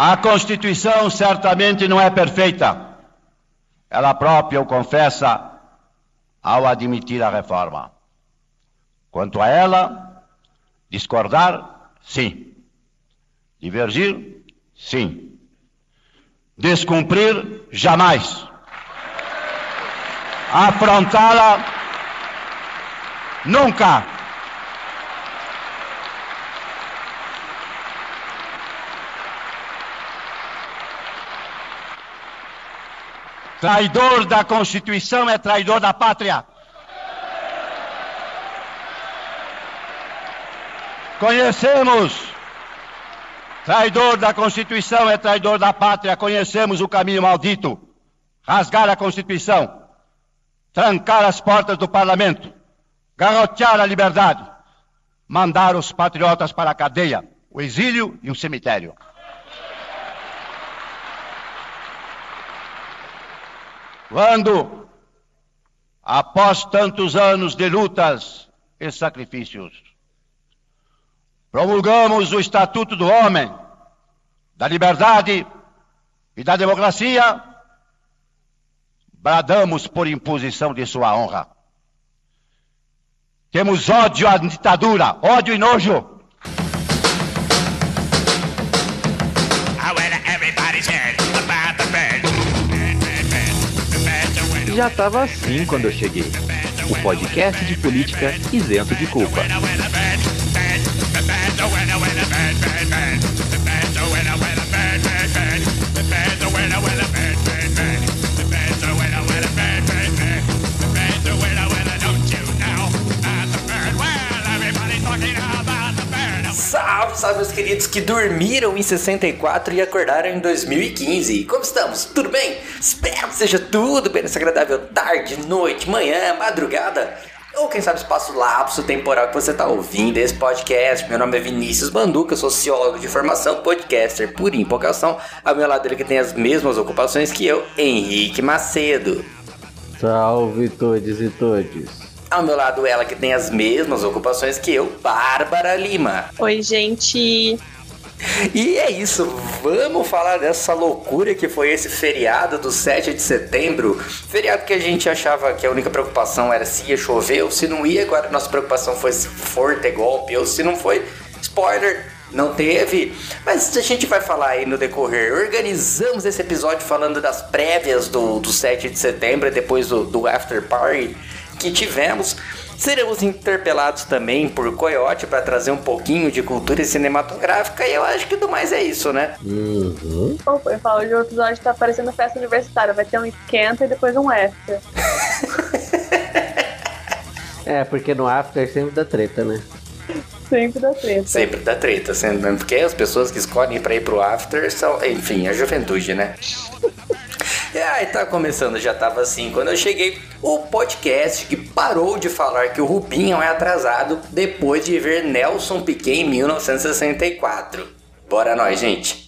A Constituição certamente não é perfeita. Ela própria o confessa ao admitir a reforma. Quanto a ela, discordar, sim. Divergir, sim. Descumprir, jamais. Afrontá-la, nunca. Traidor da Constituição é traidor da pátria. Conhecemos. Traidor da Constituição é traidor da pátria. Conhecemos o caminho maldito. Rasgar a Constituição. Trancar as portas do parlamento. Garrotear a liberdade. Mandar os patriotas para a cadeia, o exílio e o cemitério. Quando, após tantos anos de lutas e sacrifícios, promulgamos o Estatuto do Homem, da Liberdade e da Democracia, bradamos por imposição de sua honra. Temos ódio à ditadura, ódio e nojo. Já estava assim quando eu cheguei. O podcast de política isento de culpa. Salve, meus queridos que dormiram em 64 e acordaram em 2015. Como estamos? Tudo bem? Espero que seja tudo bem nessa agradável tarde, noite, manhã, madrugada. Ou quem sabe espaço lapso temporal que você está ouvindo esse podcast. Meu nome é Vinícius Banduca, sociólogo de formação, podcaster por empolgação. Ao meu lado ele que tem as mesmas ocupações que eu, Henrique Macedo. Salve todos e todos. Ao meu lado, ela que tem as mesmas ocupações que eu, Bárbara Lima. Oi, gente. E é isso, vamos falar dessa loucura que foi esse feriado do 7 de setembro. Feriado que a gente achava que a única preocupação era se ia chover ou se não ia, agora nossa preocupação foi se for ter golpe ou se não foi. Spoiler, não teve, mas a gente vai falar aí no decorrer. Organizamos esse episódio falando das prévias do, do 7 de setembro, depois do, do After Party que tivemos. Seremos interpelados também por Coyote para trazer um pouquinho de cultura cinematográfica e eu acho que do mais é isso, né? Uhum. Bom, eu falo, o episódio tá parecendo festa universitária, vai ter um esquenta e depois um after. é, porque no after sempre dá treta, né? Sempre dá treta. Sempre dá treta, sempre, porque as pessoas que escolhem para ir pro after são, enfim, a juventude, né? E aí tá começando, já tava assim quando eu cheguei. O podcast que parou de falar que o Rubinho é atrasado depois de ver Nelson Piquet em 1964. Bora nós, gente!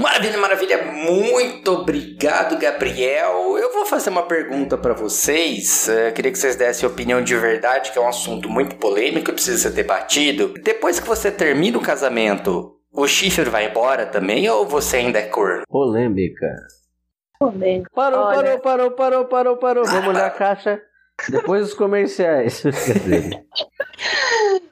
Maravilha, maravilha. Muito obrigado, Gabriel. Eu vou fazer uma pergunta para vocês. Eu eh, queria que vocês dessem opinião de verdade, que é um assunto muito polêmico e precisa ser debatido. Depois que você termina o casamento, o chifre vai embora também ou você ainda é cor? Polêmica. Polêmica. Parou, Olha... parou, parou, parou, parou, parou. Vamos na caixa. Depois dos comerciais.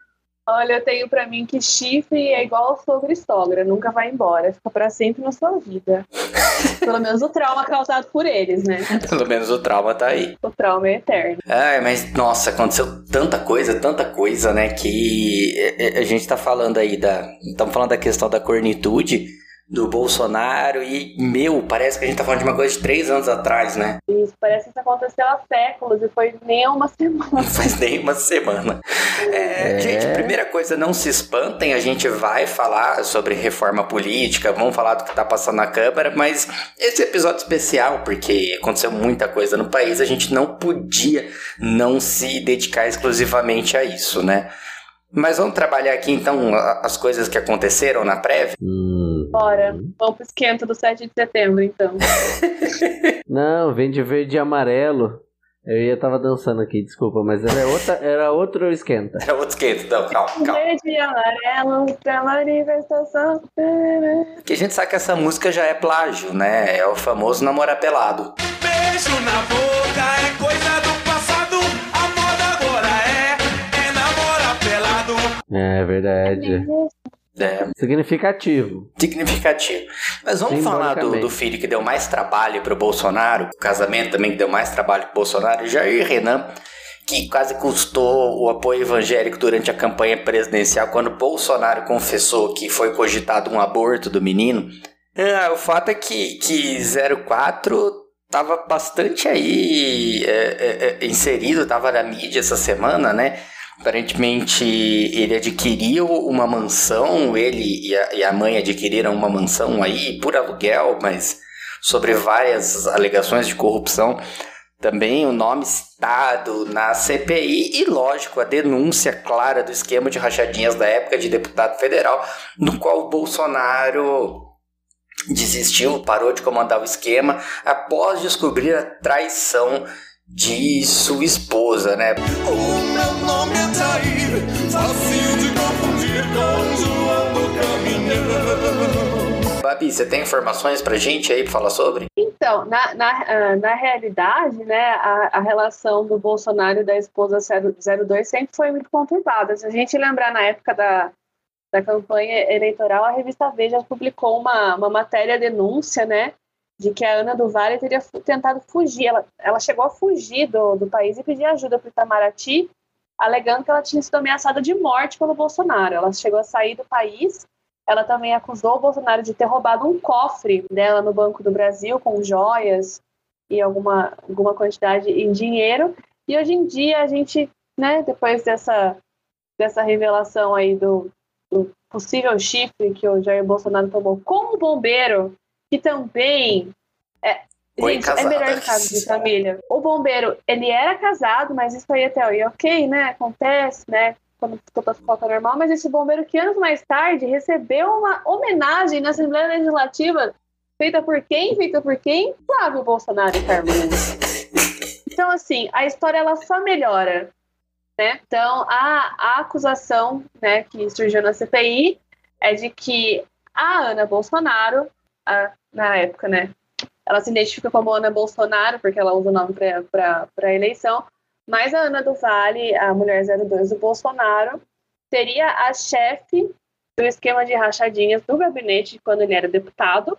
Olha, eu tenho para mim que chifre é igual sogro e sogra, nunca vai embora, fica para sempre na sua vida. Pelo menos o trauma causado por eles, né? Pelo menos o trauma tá aí. O trauma é eterno. Ai, mas nossa, aconteceu tanta coisa, tanta coisa, né? Que a gente tá falando aí da. Estamos falando da questão da cornitude do Bolsonaro e, meu, parece que a gente tá falando de uma coisa de três anos atrás, né? Isso, parece que isso aconteceu há séculos e foi nem uma semana. Não faz nem uma semana. É, É. Gente, primeira coisa, não se espantem, a gente vai falar sobre reforma política, vamos falar do que tá passando na Câmara, mas esse episódio especial, porque aconteceu muita coisa no país, a gente não podia não se dedicar exclusivamente a isso, né? Mas vamos trabalhar aqui então as coisas que aconteceram na prévia? Hum. Bora, vamos pro esquenta do 7 de setembro, então. Não, vem de verde e amarelo. Eu ia tava dançando aqui, desculpa, mas era, outra, era outro esquenta. É outro esquenta, então, calma, calma. Verde e amarelo pra manifestação. Porque a gente sabe que essa música já é plágio, né? É o famoso namorar pelado. Beijo na boca é coisa do passado. A moda agora é, é namorar pelado. É verdade. É, Significativo. significativo. Mas vamos falar do, do filho que deu mais trabalho pro Bolsonaro, o casamento também que deu mais trabalho pro Bolsonaro, Jair Renan, que quase custou o apoio evangélico durante a campanha presidencial, quando Bolsonaro confessou que foi cogitado um aborto do menino. Ah, o fato é que, que 04 tava bastante aí é, é, é, inserido, tava na mídia essa semana, né? Aparentemente ele adquiriu uma mansão, ele e a, e a mãe adquiriram uma mansão aí por aluguel, mas sobre várias alegações de corrupção. Também o nome citado na CPI e, lógico, a denúncia clara do esquema de rachadinhas da época de deputado federal, no qual o Bolsonaro desistiu, parou de comandar o esquema após descobrir a traição de sua esposa, né? O meu nome é Jair, fácil de confundir com João do Caminhão. Babi, você tem informações pra gente aí pra falar sobre? Então, na, na, ah, na realidade, né, a, a relação do Bolsonaro e da esposa 02 sempre foi muito conturbada. Se a gente lembrar na época da, da campanha eleitoral, a revista Veja publicou uma, uma matéria denúncia, né, de que a Ana do Vale teria tentado fugir. Ela, ela chegou a fugir do, do país e pedir ajuda para o Itamaraty, alegando que ela tinha sido ameaçada de morte pelo Bolsonaro. Ela chegou a sair do país. Ela também acusou o Bolsonaro de ter roubado um cofre dela no Banco do Brasil com joias e alguma, alguma quantidade em dinheiro. E hoje em dia a gente, né, depois dessa, dessa revelação aí do, do possível chifre que o Jair Bolsonaro tomou com o bombeiro, que também é, Foi gente, é melhor em caso de família. O bombeiro, ele era casado, mas isso aí até aí, ok, né? Acontece, né? Quando escuta as fotos normal, mas esse bombeiro que anos mais tarde recebeu uma homenagem na Assembleia Legislativa feita por quem? Feita por quem? Flávio Bolsonaro e Carmen. Então, assim, a história ela só melhora. Né? Então, a, a acusação né, que surgiu na CPI é de que a Ana Bolsonaro, a- na época, né? Ela se identifica como Ana Bolsonaro, porque ela usa o nome para a eleição, mas a Ana do Vale, a mulher 02 do Bolsonaro, seria a chefe do esquema de rachadinhas do gabinete quando ele era deputado.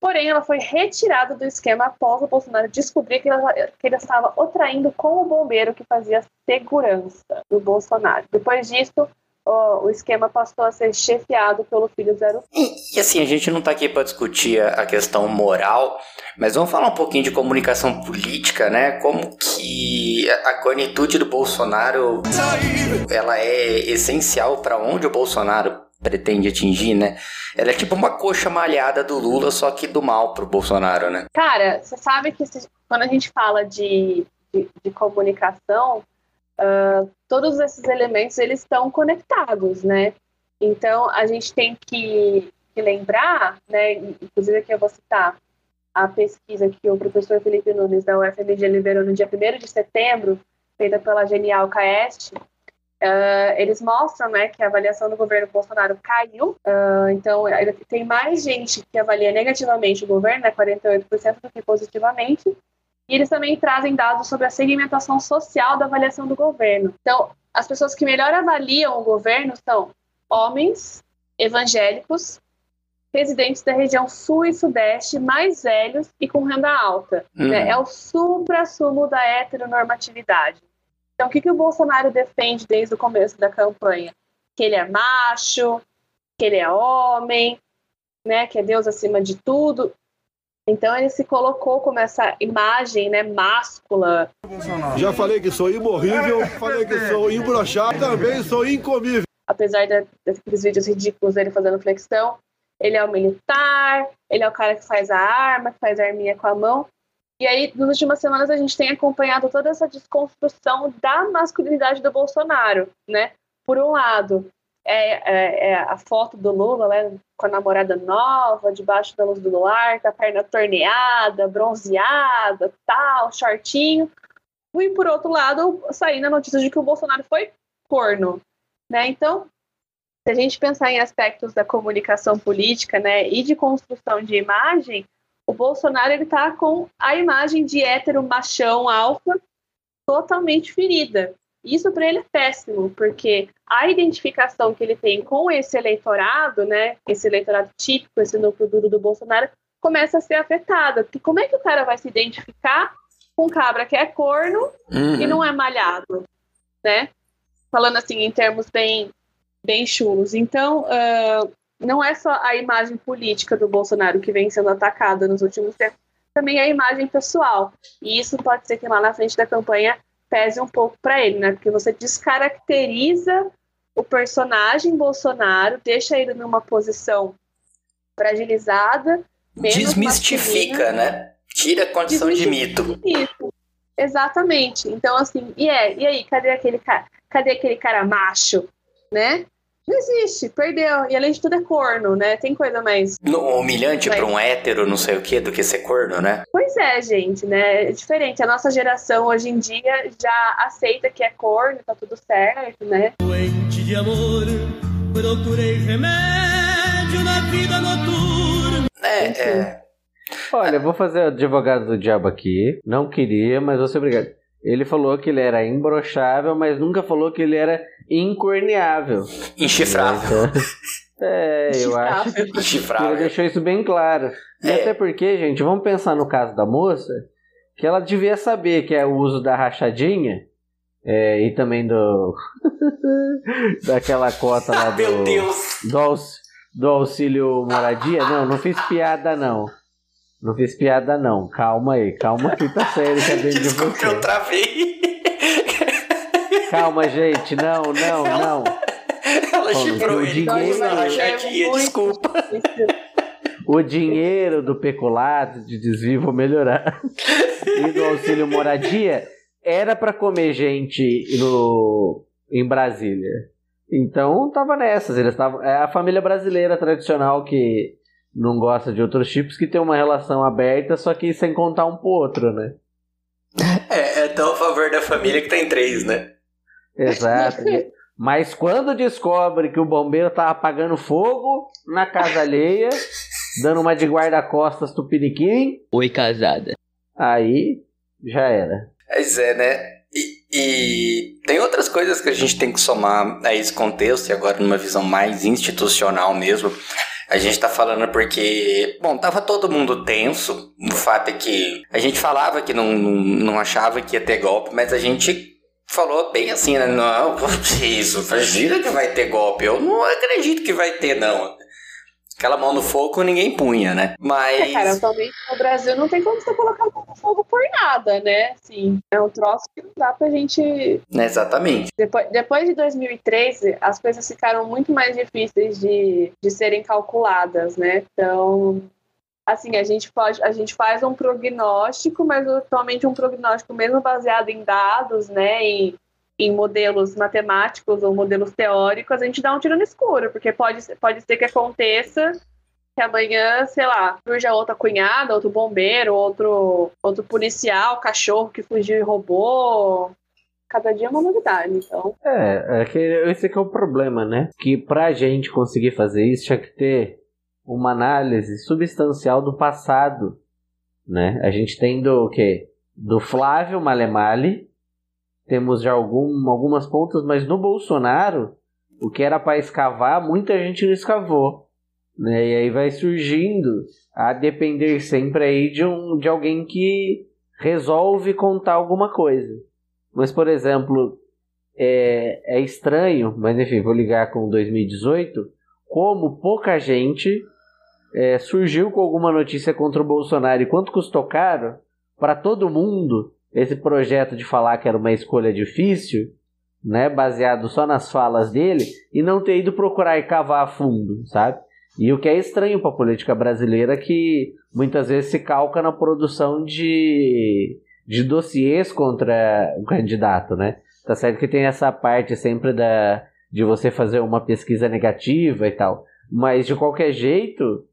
Porém, ela foi retirada do esquema após o Bolsonaro descobrir que, ela- que ele estava o traindo com o bombeiro que fazia segurança do Bolsonaro. Depois disso, o, o esquema passou a ser chefiado pelo filho 0 E, e assim, a gente não tá aqui pra discutir a, a questão moral, mas vamos falar um pouquinho de comunicação política, né? Como que a, a cornitude do Bolsonaro ela é essencial pra onde o Bolsonaro pretende atingir, né? Ela é tipo uma coxa malhada do Lula, só que do mal pro Bolsonaro, né? Cara, você sabe que se- quando a gente fala de, de, de comunicação, ah, todos esses elementos eles estão conectados, né? Então a gente tem que, que lembrar, né? Inclusive aqui eu vou citar a pesquisa que o professor Felipe Nunes da UFMG liberou no dia 1 de setembro, feita pela Genial Caest, ah, eles mostram né, que a avaliação do governo Bolsonaro caiu. Ah, então, tem mais gente que avalia negativamente o governo, né, 48% do que positivamente. E eles também trazem dados sobre a segmentação social da avaliação do governo. Então, as pessoas que melhor avaliam o governo são homens, evangélicos, residentes da região sul e sudeste, mais velhos e com renda alta. Uhum. né? É o supra-sumo da heteronormatividade. Então, o que, que o Bolsonaro defende desde o começo da campanha? Que ele é macho, que ele é homem, né, que é Deus acima de tudo. Então ele se colocou como essa imagem, né, máscula. Já falei que sou imorrível, falei que sou imbrochável, também sou incomível. Apesar de, daqueles vídeos ridículos dele fazendo flexão, ele é o militar, ele é o cara que faz a arma, que faz a arminha com a mão. E aí, nas últimas semanas, a gente tem acompanhado toda essa desconstrução da masculinidade do Bolsonaro, né? Por um lado, é, é, é, a foto do Lula né, com a namorada nova, debaixo da luz do luar, com a perna torneada, bronzeada, tal, shortinho. E por outro lado, saindo a notícia de que o Bolsonaro foi corno. Né? Então, se a gente pensar em aspectos da comunicação política né, e de construção de imagem, o Bolsonaro ele está com a imagem de hétero machão alfa totalmente ferida. Isso para ele é péssimo, porque a identificação que ele tem com esse eleitorado, né, esse eleitorado típico, esse núcleo duro do Bolsonaro, começa a ser afetada. Porque como é que o cara vai se identificar com um cabra que é corno uhum. e não é malhado, né? Falando assim em termos bem, bem chulos. Então, uh, não é só a imagem política do Bolsonaro que vem sendo atacada nos últimos tempos, também é a imagem pessoal. E isso pode ser que lá na frente da campanha pese um pouco para ele, né? Porque você descaracteriza o personagem Bolsonaro, deixa ele numa posição fragilizada. Desmistifica, né? Tira a condição de mito. mito. Exatamente. Então, assim, e, é, e aí, cadê aquele cara? Cadê aquele cara macho, né? Não existe, perdeu. E além de tudo é corno, né? Tem coisa mais. No, humilhante mais... pra um hétero, não sei o que, do que ser corno, né? Pois é, gente, né? É diferente. A nossa geração hoje em dia já aceita que é corno, tá tudo certo, né? Doente de amor, procurei remédio na vida noturna. É, é. Olha, vou fazer o advogado do diabo aqui. Não queria, mas vou ser obrigado. Ele falou que ele era imbrochável, mas nunca falou que ele era incorneável. Enchifrável. Então, é, eu acho que ele deixou isso bem claro. E é. até porque, gente, vamos pensar no caso da moça, que ela devia saber que é o uso da rachadinha é, e também do daquela cota lá do, Meu Deus. Do, do auxílio moradia. Não, não fiz piada não. Não fiz piada, não. Calma aí, calma aí, tá sério, cadê de você? eu travei. Calma, gente, não, não, não. Ela chifrou ele, dinheiro... rachadinha, desculpa. O dinheiro do peculado de desvio vou melhorar. E do auxílio moradia era para comer gente no em Brasília. Então tava nessas, eles estavam é a família brasileira tradicional que não gosta de outros tipos que tem uma relação aberta, só que sem contar um pro outro, né? É, é tão a favor da família que tem três, né? Exato. Mas quando descobre que o bombeiro tá apagando fogo na casa alheia, dando uma de guarda-costas tupiniquim. Oi, casada. Aí já era. Pois é, né? E, e, tem outras coisas que a gente tem que somar a esse contexto, e agora numa visão mais institucional mesmo. A gente tá falando porque, bom, tava todo mundo tenso. O fato é que a gente falava que não, não, não achava que ia ter golpe, mas a gente falou bem assim, né? Não, isso, gira que vai ter golpe. Eu não acredito que vai ter, não. Aquela mão no fogo ninguém punha, né? Mas. É, cara, atualmente no Brasil não tem como você colocar a mão no fogo por nada, né? Assim, é um troço que não dá pra gente. Exatamente. Depois, depois de 2013, as coisas ficaram muito mais difíceis de, de serem calculadas, né? Então, assim, a gente pode, a gente faz um prognóstico, mas atualmente um prognóstico mesmo baseado em dados, né, em, em modelos matemáticos ou modelos teóricos, a gente dá um tiro no escuro, porque pode, pode ser que aconteça que amanhã, sei lá, surja outra cunhada, outro bombeiro, outro, outro policial, cachorro que fugiu e roubou. Cada dia é uma novidade, então. É, é que esse que é o problema, né? Que pra gente conseguir fazer isso, tinha que ter uma análise substancial do passado, né? A gente tem do o quê? Do Flávio Malemali, temos já algum, algumas pontas, mas no Bolsonaro, o que era para escavar, muita gente não escavou. Né? E aí vai surgindo a depender sempre aí de, um, de alguém que resolve contar alguma coisa. Mas, por exemplo, é, é estranho, mas enfim, vou ligar com 2018, como pouca gente é, surgiu com alguma notícia contra o Bolsonaro e quanto custou caro para todo mundo esse projeto de falar que era uma escolha difícil, né, baseado só nas falas dele, e não ter ido procurar e cavar a fundo, sabe? E o que é estranho para a política brasileira é que muitas vezes se calca na produção de, de dossiês contra o candidato, né? Tá certo que tem essa parte sempre da, de você fazer uma pesquisa negativa e tal. Mas de qualquer jeito,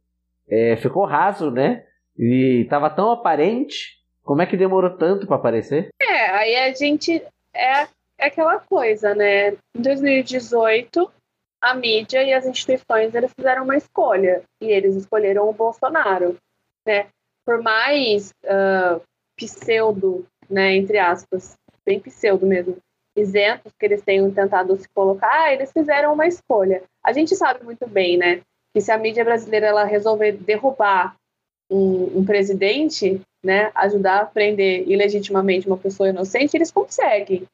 é, ficou raso, né? E tava tão aparente. Como é que demorou tanto para aparecer? É, aí a gente. É, é aquela coisa, né? Em 2018, a mídia e as instituições eles fizeram uma escolha. E eles escolheram o Bolsonaro. Né? Por mais uh, pseudo, né, entre aspas, bem pseudo mesmo, isentos que eles tenham tentado se colocar, eles fizeram uma escolha. A gente sabe muito bem, né, que se a mídia brasileira ela resolver derrubar um, um presidente, né, ajudar a prender ilegitimamente uma pessoa inocente, eles conseguem.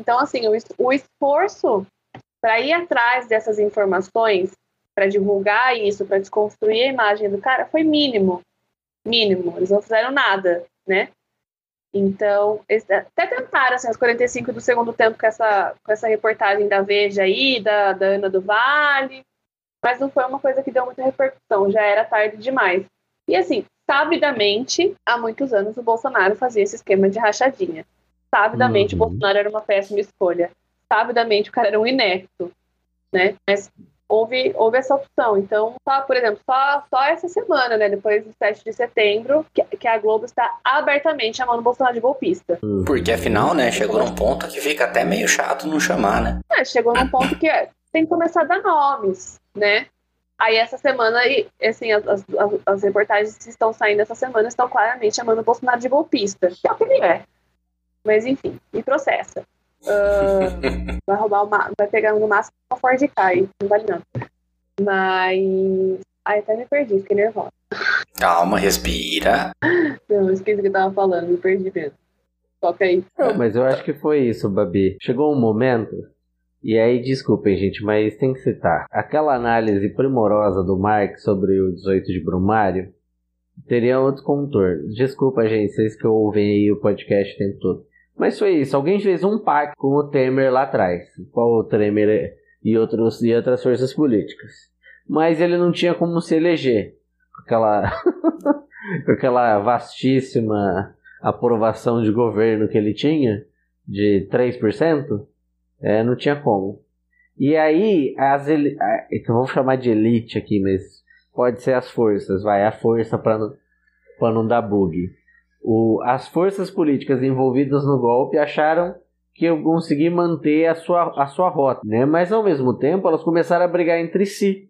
Então, assim, o, o esforço para ir atrás dessas informações, para divulgar isso, para desconstruir a imagem do cara, foi mínimo. Mínimo. Eles não fizeram nada, né? Então, até tentaram, assim, as 45 do segundo tempo com essa, com essa reportagem da Veja aí, da, da Ana do Vale, mas não foi uma coisa que deu muita repercussão, já era tarde demais. E assim, sabidamente, há muitos anos o Bolsonaro fazia esse esquema de rachadinha. Sabidamente uhum. o Bolsonaro era uma péssima escolha. Sabidamente o cara era um inepto, né? Mas houve, houve essa opção. Então, só, por exemplo, só, só essa semana, né, depois do 7 de setembro, que, que a Globo está abertamente chamando o Bolsonaro de golpista. Porque afinal, né, chegou num ponto que fica até meio chato não chamar, né? É, chegou num ponto que é, tem que começar a dar nomes, né? Aí essa semana, assim, as, as, as, reportagens que estão saindo essa semana estão claramente chamando o Bolsonaro de golpista, que é o que ele é. Mas enfim, me processa. Uh, vai roubar uma, vai pegar no máximo uma Ford Ka, não vale não. Mas. Ai, até me perdi, fiquei nervosa. Calma, respira. Não, esqueci o que eu tava falando, me perdi mesmo. Toca aí. Não, mas eu acho que foi isso, Babi. Chegou um momento e aí, desculpem, gente, mas tem que citar. Aquela análise primorosa do Marx sobre o 18 de Brumário teria outro contorno. Desculpa, gente, vocês que ouvem aí o podcast o tempo todo. Mas foi isso. Alguém fez um pacto com o Temer lá atrás. Qual o Temer e, outros, e outras forças políticas. Mas ele não tinha como se eleger. Com aquela, com aquela vastíssima aprovação de governo que ele tinha, de 3%. É, não tinha como. E aí, as então vamos chamar de elite aqui, mas pode ser as forças, vai, a força para não, não dar bug. O, as forças políticas envolvidas no golpe acharam que eu consegui manter a sua, a sua rota, né? mas ao mesmo tempo elas começaram a brigar entre si.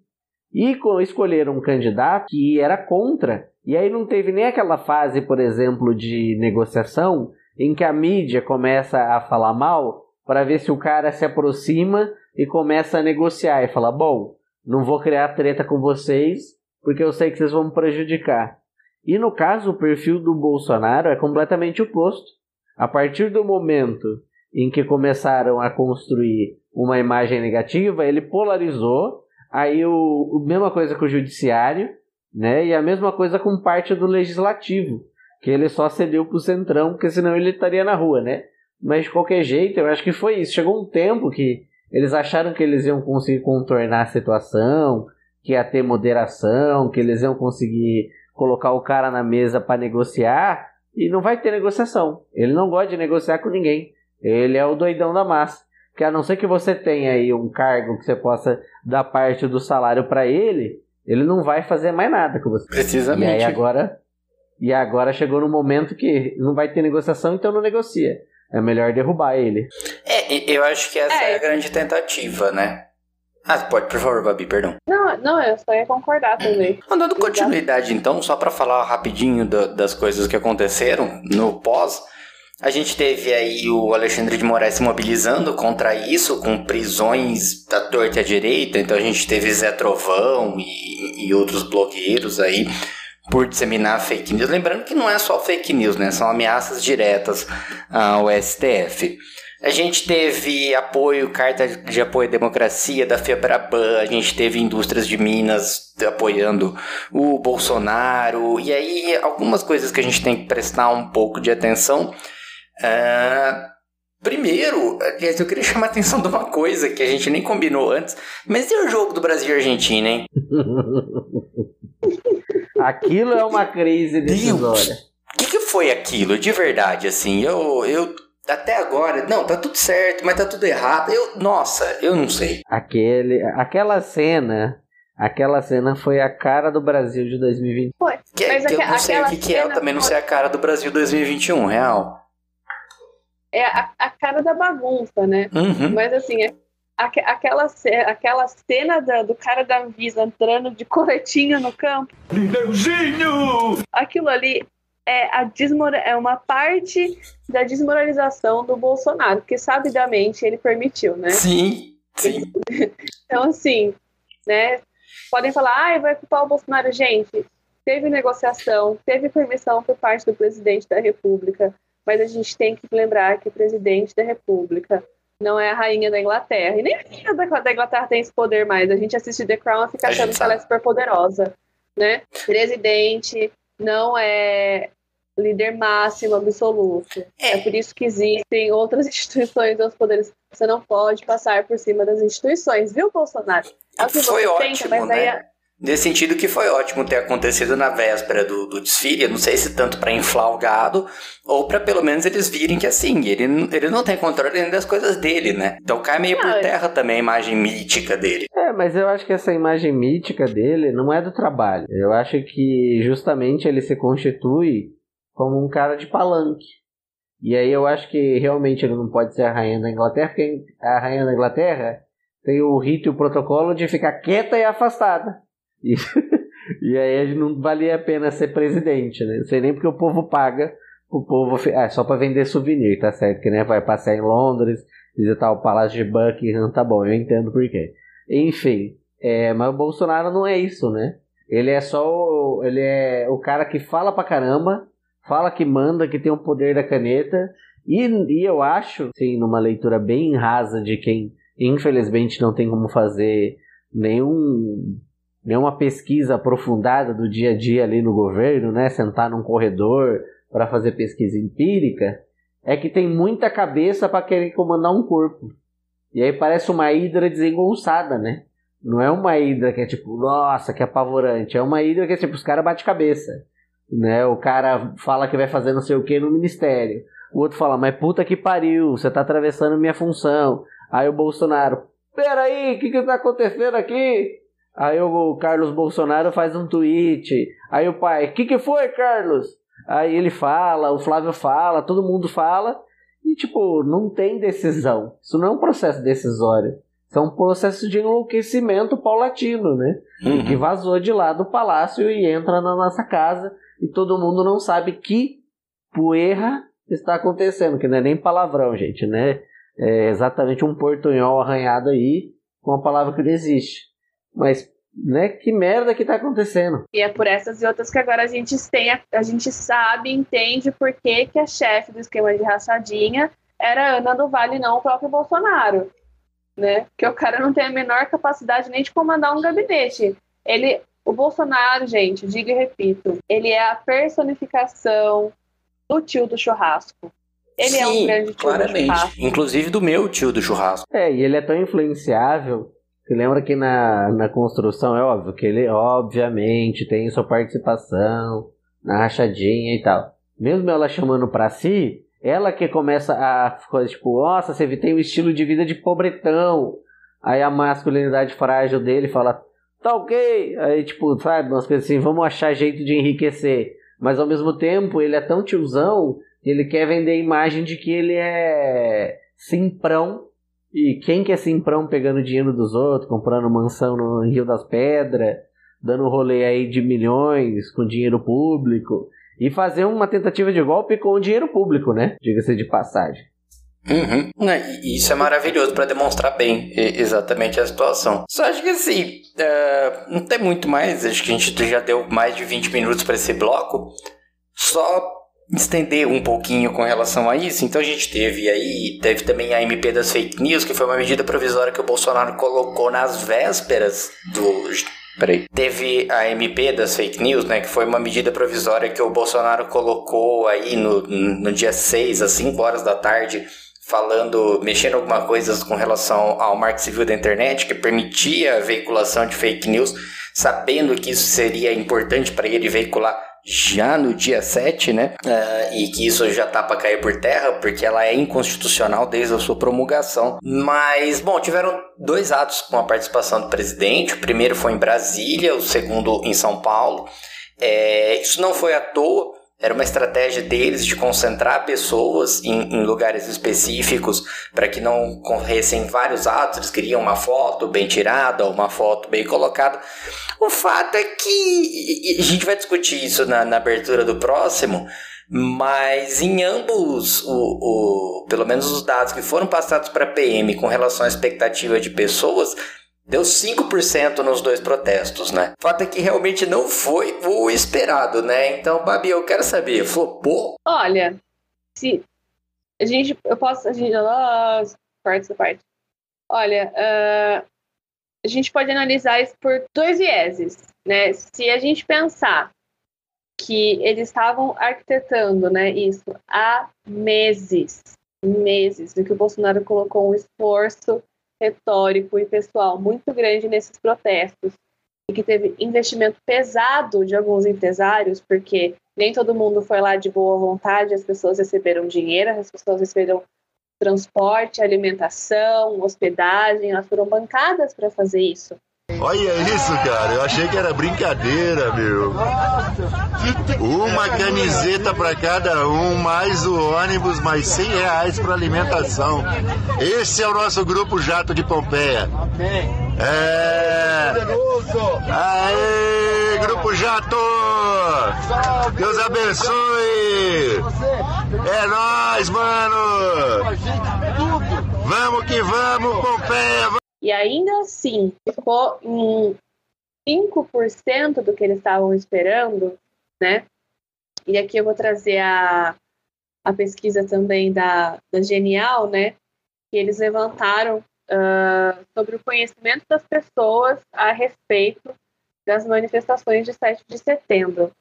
E escolheram um candidato que era contra. E aí não teve nem aquela fase, por exemplo, de negociação em que a mídia começa a falar mal para ver se o cara se aproxima e começa a negociar e fala: bom, não vou criar treta com vocês porque eu sei que vocês vão me prejudicar. E no caso, o perfil do Bolsonaro é completamente oposto. A partir do momento em que começaram a construir uma imagem negativa, ele polarizou. Aí o, o mesma coisa com o judiciário, né? E a mesma coisa com parte do legislativo, que ele só cedeu pro centrão, porque senão ele estaria na rua, né? Mas de qualquer jeito, eu acho que foi isso. Chegou um tempo que eles acharam que eles iam conseguir contornar a situação, que ia ter moderação, que eles iam conseguir colocar o cara na mesa para negociar e não vai ter negociação. Ele não gosta de negociar com ninguém. Ele é o doidão da massa. Que a não ser que você tenha aí um cargo que você possa dar parte do salário para ele, ele não vai fazer mais nada com você. Precisamente. E aí agora, e agora chegou no momento que não vai ter negociação, então não negocia é melhor derrubar ele. É, eu acho que essa é, é a grande tentativa, né? Ah, pode, por favor, Babi, perdão. Não, não, eu só ia concordar também. Dando continuidade, então, só para falar rapidinho do, das coisas que aconteceram no pós, a gente teve aí o Alexandre de Moraes se mobilizando contra isso, com prisões da torta à direita, então a gente teve Zé Trovão e, e outros blogueiros aí por disseminar fake news. Lembrando que não é só fake news, né? São ameaças diretas ao STF. A gente teve apoio, carta de apoio à democracia da FEBRABAN, a gente teve indústrias de Minas apoiando o Bolsonaro, e aí algumas coisas que a gente tem que prestar um pouco de atenção. Ah, primeiro, aliás, eu queria chamar a atenção de uma coisa que a gente nem combinou antes, mas e o jogo do Brasil e Argentina, hein? Aquilo é uma crise decisória. O que, que foi aquilo, de verdade, assim? Eu, eu até agora, não, tá tudo certo, mas tá tudo errado. Eu, nossa, eu não sei. Aquele, aquela cena, aquela cena foi a cara do Brasil de 2020. Foi. Que, Mas que eu não sei o que, aquela que é, eu cena também não foi- sei a cara do Brasil 2021, real. É a, a cara da bagunça, né? Uhum. Mas assim, é- aque- aquela, aquela cena da- do cara da Anvisa entrando de coletinho no campo. Aquilo ali é, a desmora é uma parte da desmoralização do Bolsonaro, porque sabidamente ele permitiu, né? Sim, sim. Então, assim, né? Podem falar, ai, vai culpar o Bolsonaro. Gente, teve negociação, teve permissão por parte do presidente da República, mas a gente tem que lembrar que o presidente da República não é a rainha da Inglaterra. E nem a rainha da, Inglaterra tem esse poder mais. A gente assiste The Crown e fica achando que ela é super poderosa, né? Presidente não é líder máximo absoluto. É. É. por isso que existem outras instituições e outros poderes. Você não pode passar por cima das instituições, viu, Bolsonaro? É o que Foi você ótimo, tenta, mas aí né? Nesse sentido que foi ótimo ter acontecido na véspera do, do desfile, eu não sei se tanto pra inflar o gado, ou pra pelo menos eles virem que assim, ele, ele não tem controle nem das coisas dele, né? Então cai meio por é. terra também a imagem mítica dele. É, mas eu acho que essa imagem mítica dele não é do trabalho. Eu acho que justamente ele se constitui como um cara de palanque. E aí eu acho que realmente ele não pode ser a rainha da Inglaterra, porque a rainha da Inglaterra tem o rito e o protocolo de ficar quieta e afastada. E, e aí não valia a pena ser presidente, né? Não sei nem porque o povo paga o povo. Ah, só pra vender souvenir, tá certo? Que né, vai passear em Londres, visitar o Palácio de Buckingham, tá bom, eu entendo por quê. Enfim, é, mas o Bolsonaro não é isso, né? Ele é só o, ele é o cara que fala pra caramba, fala que manda, que tem o poder da caneta. E, e eu acho, sim, numa leitura bem rasa de quem infelizmente não tem como fazer nenhum, nenhuma pesquisa aprofundada do dia a dia ali no governo, né? Sentar num corredor para fazer pesquisa empírica, é que tem muita cabeça para querer comandar um corpo. E aí parece uma hidra desengonçada, né? Não é uma hidra que é tipo, nossa, que apavorante. É uma hidra que é tipo, os caras batem cabeça. Né? O cara fala que vai fazer não sei o que no ministério. O outro fala, mas puta que pariu, você tá atravessando minha função. Aí o Bolsonaro, peraí, o que que tá acontecendo aqui? Aí o Carlos Bolsonaro faz um tweet. Aí o pai, o que que foi, Carlos? Aí ele fala, o Flávio fala, todo mundo fala. E, tipo, não tem decisão. Isso não é um processo decisório. Isso é um processo de enlouquecimento paulatino, né? Que vazou de lá do palácio e entra na nossa casa e todo mundo não sabe que poeira está acontecendo, que não é nem palavrão, gente, né? É exatamente um portunhol arranhado aí com uma palavra que não existe. Mas, né, que merda que tá acontecendo? E é por essas e outras que agora a gente tem, a, a gente sabe, entende por que, que a chefe do esquema de rachadinha era Ana do Vale, não o próprio Bolsonaro. Né? Porque o cara não tem a menor capacidade nem de comandar um gabinete. Ele, o Bolsonaro, gente, digo e repito, ele é a personificação do tio do churrasco. Ele é um Sim, grande tio do claramente. churrasco. Inclusive do meu tio do churrasco. É, e ele é tão influenciável. Você lembra que na, na construção é óbvio que ele, obviamente, tem sua participação na rachadinha e tal. Mesmo ela chamando pra si, ela que começa a coisa tipo, nossa, você tem o estilo de vida de pobretão. Aí a masculinidade frágil dele fala, tá ok. Aí, tipo, sabe, umas coisas assim, vamos achar jeito de enriquecer. Mas ao mesmo tempo, ele é tão tiozão que ele quer vender a imagem de que ele é simprão. E quem que é simprão pegando dinheiro dos outros, comprando mansão no Rio das Pedras, dando rolê aí de milhões com dinheiro público. E fazer uma tentativa de golpe com o dinheiro público, né? Diga-se de passagem. Uhum. E Isso é maravilhoso para demonstrar bem exatamente a situação. Só acho que assim, é, não tem muito mais. Acho que a gente já deu mais de 20 minutos para esse bloco. Só estender um pouquinho com relação a isso. Então a gente teve aí, teve também a MP das fake news, que foi uma medida provisória que o Bolsonaro colocou nas vésperas do. Peraí. Teve a MP das fake news, né? Que foi uma medida provisória que o Bolsonaro colocou aí no, no dia 6, às 5 horas da tarde, falando, mexendo alguma coisa com relação ao marco civil da internet, que permitia a veiculação de fake news, sabendo que isso seria importante para ele veicular já no dia 7, né? Ah, e que isso já tá para cair por terra, porque ela é inconstitucional desde a sua promulgação. Mas, bom, tiveram dois atos com a participação do presidente. O primeiro foi em Brasília, o segundo em São Paulo. É, isso não foi à toa. Era uma estratégia deles de concentrar pessoas em, em lugares específicos para que não corressem vários atos. Eles queriam uma foto bem tirada, uma foto bem colocada. O fato é que a gente vai discutir isso na, na abertura do próximo, mas em ambos, o, o- pelo menos os dados que foram passados para a PM com relação à expectativa de pessoas, deu 5% nos dois protestos, né? Fato é que realmente não foi o esperado, né? Então, Babi, eu quero saber, flopou? Olha, se a gente, eu posso, a gente, ah, parte essa parte. Olha, ah, a gente pode analisar isso por dois vieses, né? Se a gente pensar que eles estavam arquitetando, né, isso há meses, meses, e que o Bolsonaro colocou um esforço retórico e pessoal muito grande nesses protestos e que teve investimento pesado de alguns empresários, porque nem todo mundo foi lá de boa vontade, as pessoas receberam dinheiro, as pessoas receberam transporte, alimentação, hospedagem, elas foram bancadas para fazer isso. Olha isso, cara. Eu achei que era brincadeira, meu. Uma camiseta pra cada um, mais o ônibus, mais 100 reais pra alimentação. Esse é o nosso grupo Jato de Pompeia. É. Aê, Grupo Jato! Deus abençoe! É nóis, mano! Vamos que vamos, Pompeia! E ainda assim, ficou em 5% do que eles estavam esperando, né? E aqui eu vou trazer a, a pesquisa também da, da Genial, né? Que eles levantaram ah, sobre o conhecimento das pessoas a respeito das manifestações de 7 de setembro.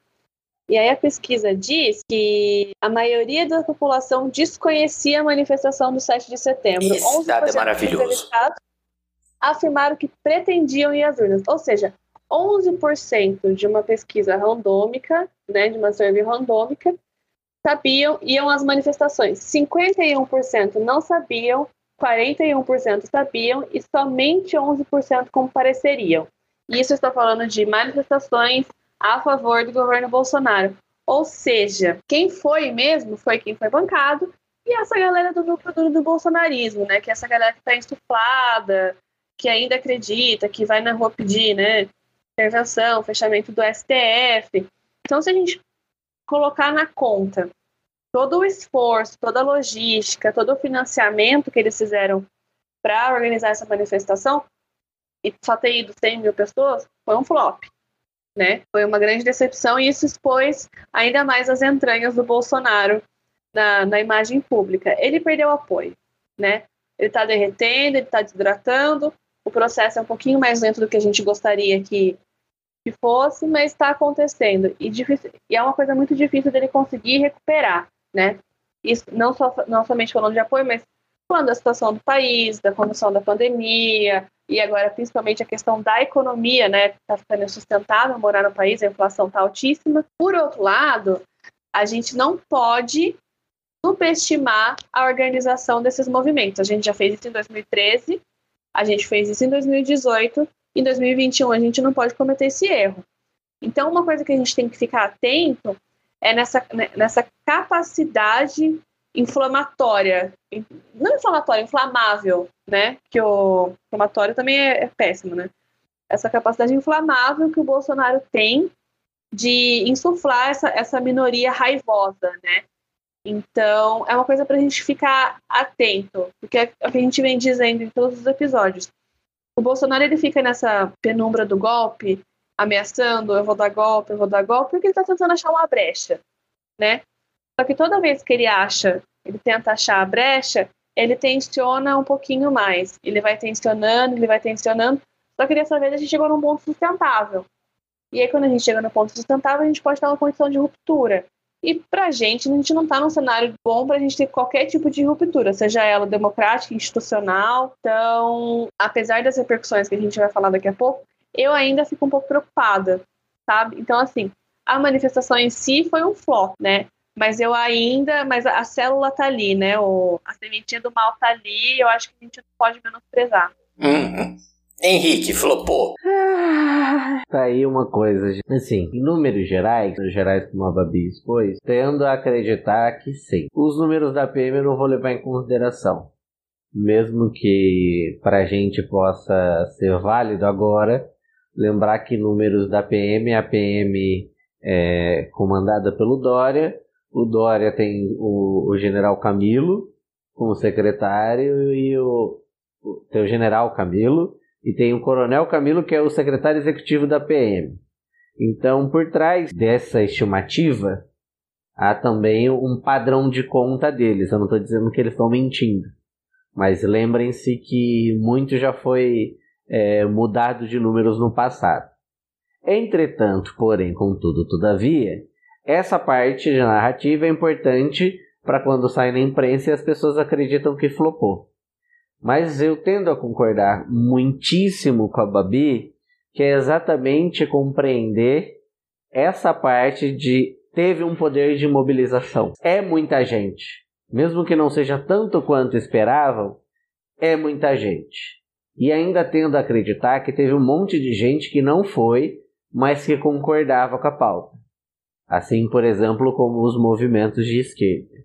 E aí a pesquisa diz que a maioria da população desconhecia a manifestação do 7 de setembro. Esse dado é 11% dos maravilhoso. Afirmaram que pretendiam ir às urnas. Ou seja, 11% de uma pesquisa randômica, né, de uma survey randômica, sabiam, iam às manifestações. 51% não sabiam, 41% sabiam e somente 11% compareceriam. Isso está falando de manifestações a favor do governo Bolsonaro. Ou seja, quem foi mesmo foi quem foi bancado e essa galera do núcleo duro do bolsonarismo, né? Que é essa galera que está insuflada, que ainda acredita, que vai na rua pedir, né? Intervenção, fechamento do STF. Então, se a gente colocar na conta todo o esforço, toda a logística, todo o financiamento que eles fizeram para organizar essa manifestação, e só ter ido 100 mil pessoas, foi um flop. Né? Foi uma grande decepção e isso expôs ainda mais as entranhas do Bolsonaro na, na imagem pública. Ele perdeu apoio, né? Ele está derretendo, ele está desidratando, o processo é um pouquinho mais lento do que a gente gostaria que, que fosse, mas está acontecendo. E, difícil, e é uma coisa muito difícil dele conseguir recuperar, né? Isso não, só, não somente falando de apoio, mas falando da situação do país, da condição da pandemia, e agora principalmente a questão da economia, né? Está ficando insustentável morar no país, a inflação está altíssima. Por outro lado, a gente não pode subestimar a organização desses movimentos. A gente já fez isso em 2013, a gente fez isso em 2018, em 2021 a gente não pode cometer esse erro. Então, uma coisa que a gente tem que ficar atento é nessa, nessa capacidade inflamatória, não inflamatória, inflamável, né? Que o inflamatório também é, é péssimo, né? Essa capacidade inflamável que o Bolsonaro tem de insuflar essa, essa minoria raivosa, né? Então, é uma coisa para a gente ficar atento, porque é o que a gente vem dizendo em todos os episódios. O Bolsonaro ele fica nessa penumbra do golpe, ameaçando, eu vou dar golpe, eu vou dar golpe, porque ele está tentando achar uma brecha, né? Só que toda vez que ele acha, ele tenta achar a brecha, ele tensiona um pouquinho mais. Ele vai tensionando, ele vai tensionando, só que dessa vez a gente chegou num ponto sustentável. E aí, quando a gente chega no ponto sustentável, a gente pode estar numa condição de ruptura. E para a gente, a gente não está num cenário bom para a gente ter qualquer tipo de ruptura, seja ela democrática, institucional. Então, apesar das repercussões que a gente vai falar daqui a pouco, eu ainda fico um pouco preocupada, sabe? Então, assim, a manifestação em si foi um flop, né? Mas eu ainda, mas a, célula tá ali, né? O, a sementinha do mal tá ali, eu acho que a gente não pode menosprezar. Uhum. Henrique, flopou. Tá aí uma coisa, assim, em números gerais, números gerais como a Babi expôs, tendo a acreditar que sim. Os números da PM eu não vou levar em consideração. Mesmo que pra gente possa ser válido agora, lembrar que números da PM, a PM é comandada pelo Dória, o Dória tem o, o general Camilo como secretário e o, o, tem o general Camilo e tem o Coronel Camilo, que é o secretário executivo da PM. Então, por trás dessa estimativa, há também um padrão de conta deles. Eu não estou dizendo que eles estão mentindo, mas lembrem-se que muito já foi é, mudado de números no passado. Entretanto, porém, contudo, todavia, essa parte de narrativa é importante para quando sai na imprensa e as pessoas acreditam que flopou. Mas eu tendo a concordar muitíssimo com a Babi, que é exatamente compreender essa parte de teve um poder de mobilização. É muita gente. Mesmo que não seja tanto quanto esperavam, é muita gente. E ainda tendo a acreditar que teve um monte de gente que não foi, mas que concordava com a pauta. Assim, por exemplo, como os movimentos de esquerda.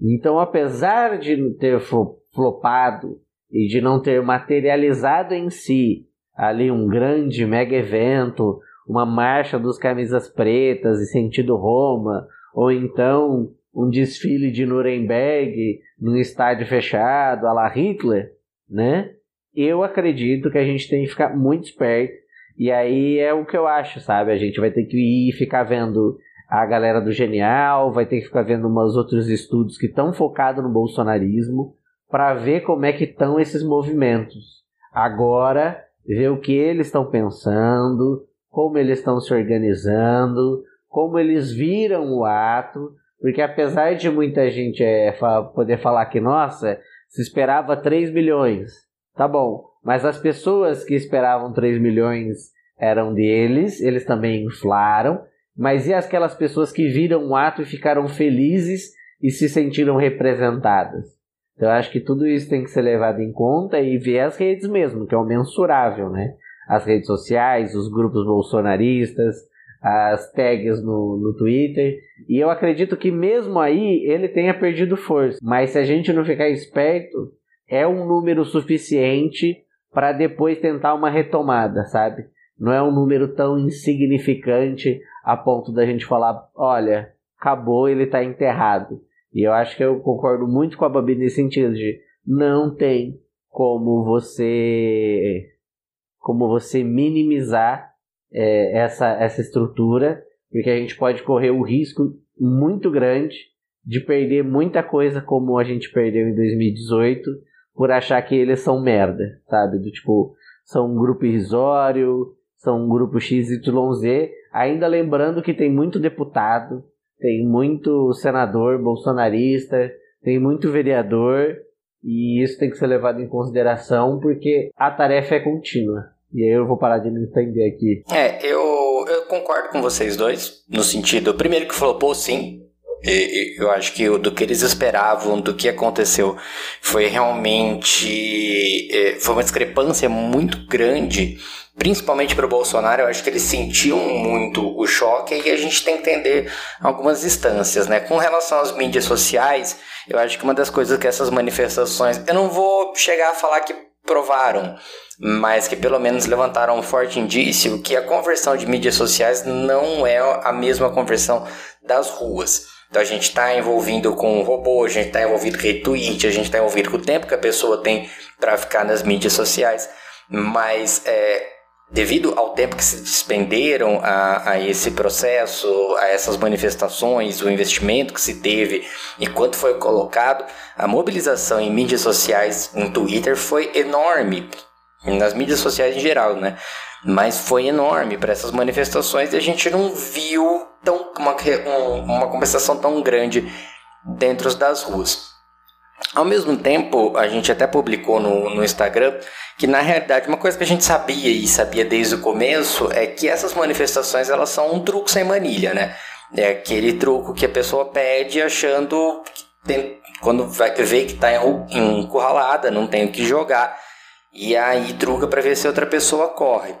Então, apesar de ter flopado e de não ter materializado em si ali um grande mega evento, uma marcha dos camisas pretas e sentido Roma, ou então um desfile de Nuremberg num estádio fechado, a la Hitler, né? Eu acredito que a gente tem que ficar muito esperto. E aí é o que eu acho, sabe? A gente vai ter que ir ficar vendo a galera do Genial, vai ter que ficar vendo umas outros estudos que estão focados no bolsonarismo para ver como é que estão esses movimentos. Agora, ver o que eles estão pensando, como eles estão se organizando, como eles viram o ato, porque apesar de muita gente é, poder falar que, nossa, se esperava 3 milhões, tá bom, mas as pessoas que esperavam 3 milhões eram deles, eles também inflaram, mas e aquelas pessoas que viram o ato e ficaram felizes e se sentiram representadas? Então eu acho que tudo isso tem que ser levado em conta e ver as redes mesmo, que é o mensurável, né? As redes sociais, os grupos bolsonaristas, as tags no, no Twitter. E eu acredito que mesmo aí ele tenha perdido força. Mas se a gente não ficar esperto, é um número suficiente para depois tentar uma retomada, sabe? Não é um número tão insignificante a ponto da gente falar, olha, acabou, ele está enterrado. E eu acho que eu concordo muito com a Babi nesse sentido de não tem como você como você minimizar é, essa, essa estrutura, porque a gente pode correr o risco muito grande de perder muita coisa como a gente perdeu em 2018 por achar que eles são merda, sabe? Do tipo, são um grupo irrisório, são um grupo XYZ, ainda lembrando que tem muito deputado, tem muito senador bolsonarista, tem muito vereador, e isso tem que ser levado em consideração porque a tarefa é contínua. E aí eu vou parar de me entender aqui. É, eu, eu concordo com vocês dois, no sentido, primeiro que flopou sim, eu acho que do que eles esperavam, do que aconteceu, foi realmente é, foi uma discrepância muito grande principalmente para o Bolsonaro, eu acho que eles sentiam muito o choque e a gente tem que entender algumas instâncias, né? Com relação às mídias sociais, eu acho que uma das coisas que essas manifestações, eu não vou chegar a falar que provaram, mas que pelo menos levantaram um forte indício que a conversão de mídias sociais não é a mesma conversão das ruas. Então a gente está envolvido com robô, a gente está envolvido com retweet, a gente está envolvido com o tempo que a pessoa tem para ficar nas mídias sociais. Mas é, devido ao tempo que se despenderam a, a, esse processo, a essas manifestações, o investimento que se teve e quanto foi colocado, a mobilização em mídias sociais, no Twitter, foi enorme. Nas mídias sociais em geral, né? Mas foi enorme para essas manifestações e a gente não viu tão, uma, uma compensação tão grande dentro das ruas. Ao mesmo tempo, a gente até publicou no, no Instagram que na realidade uma coisa que a gente sabia e sabia desde o começo é que essas manifestações elas são um truque sem manilha, né? É aquele truco que a pessoa pede achando tem, quando vai ver que está encurralada, não tem o que jogar, e aí truca para ver se outra pessoa corre.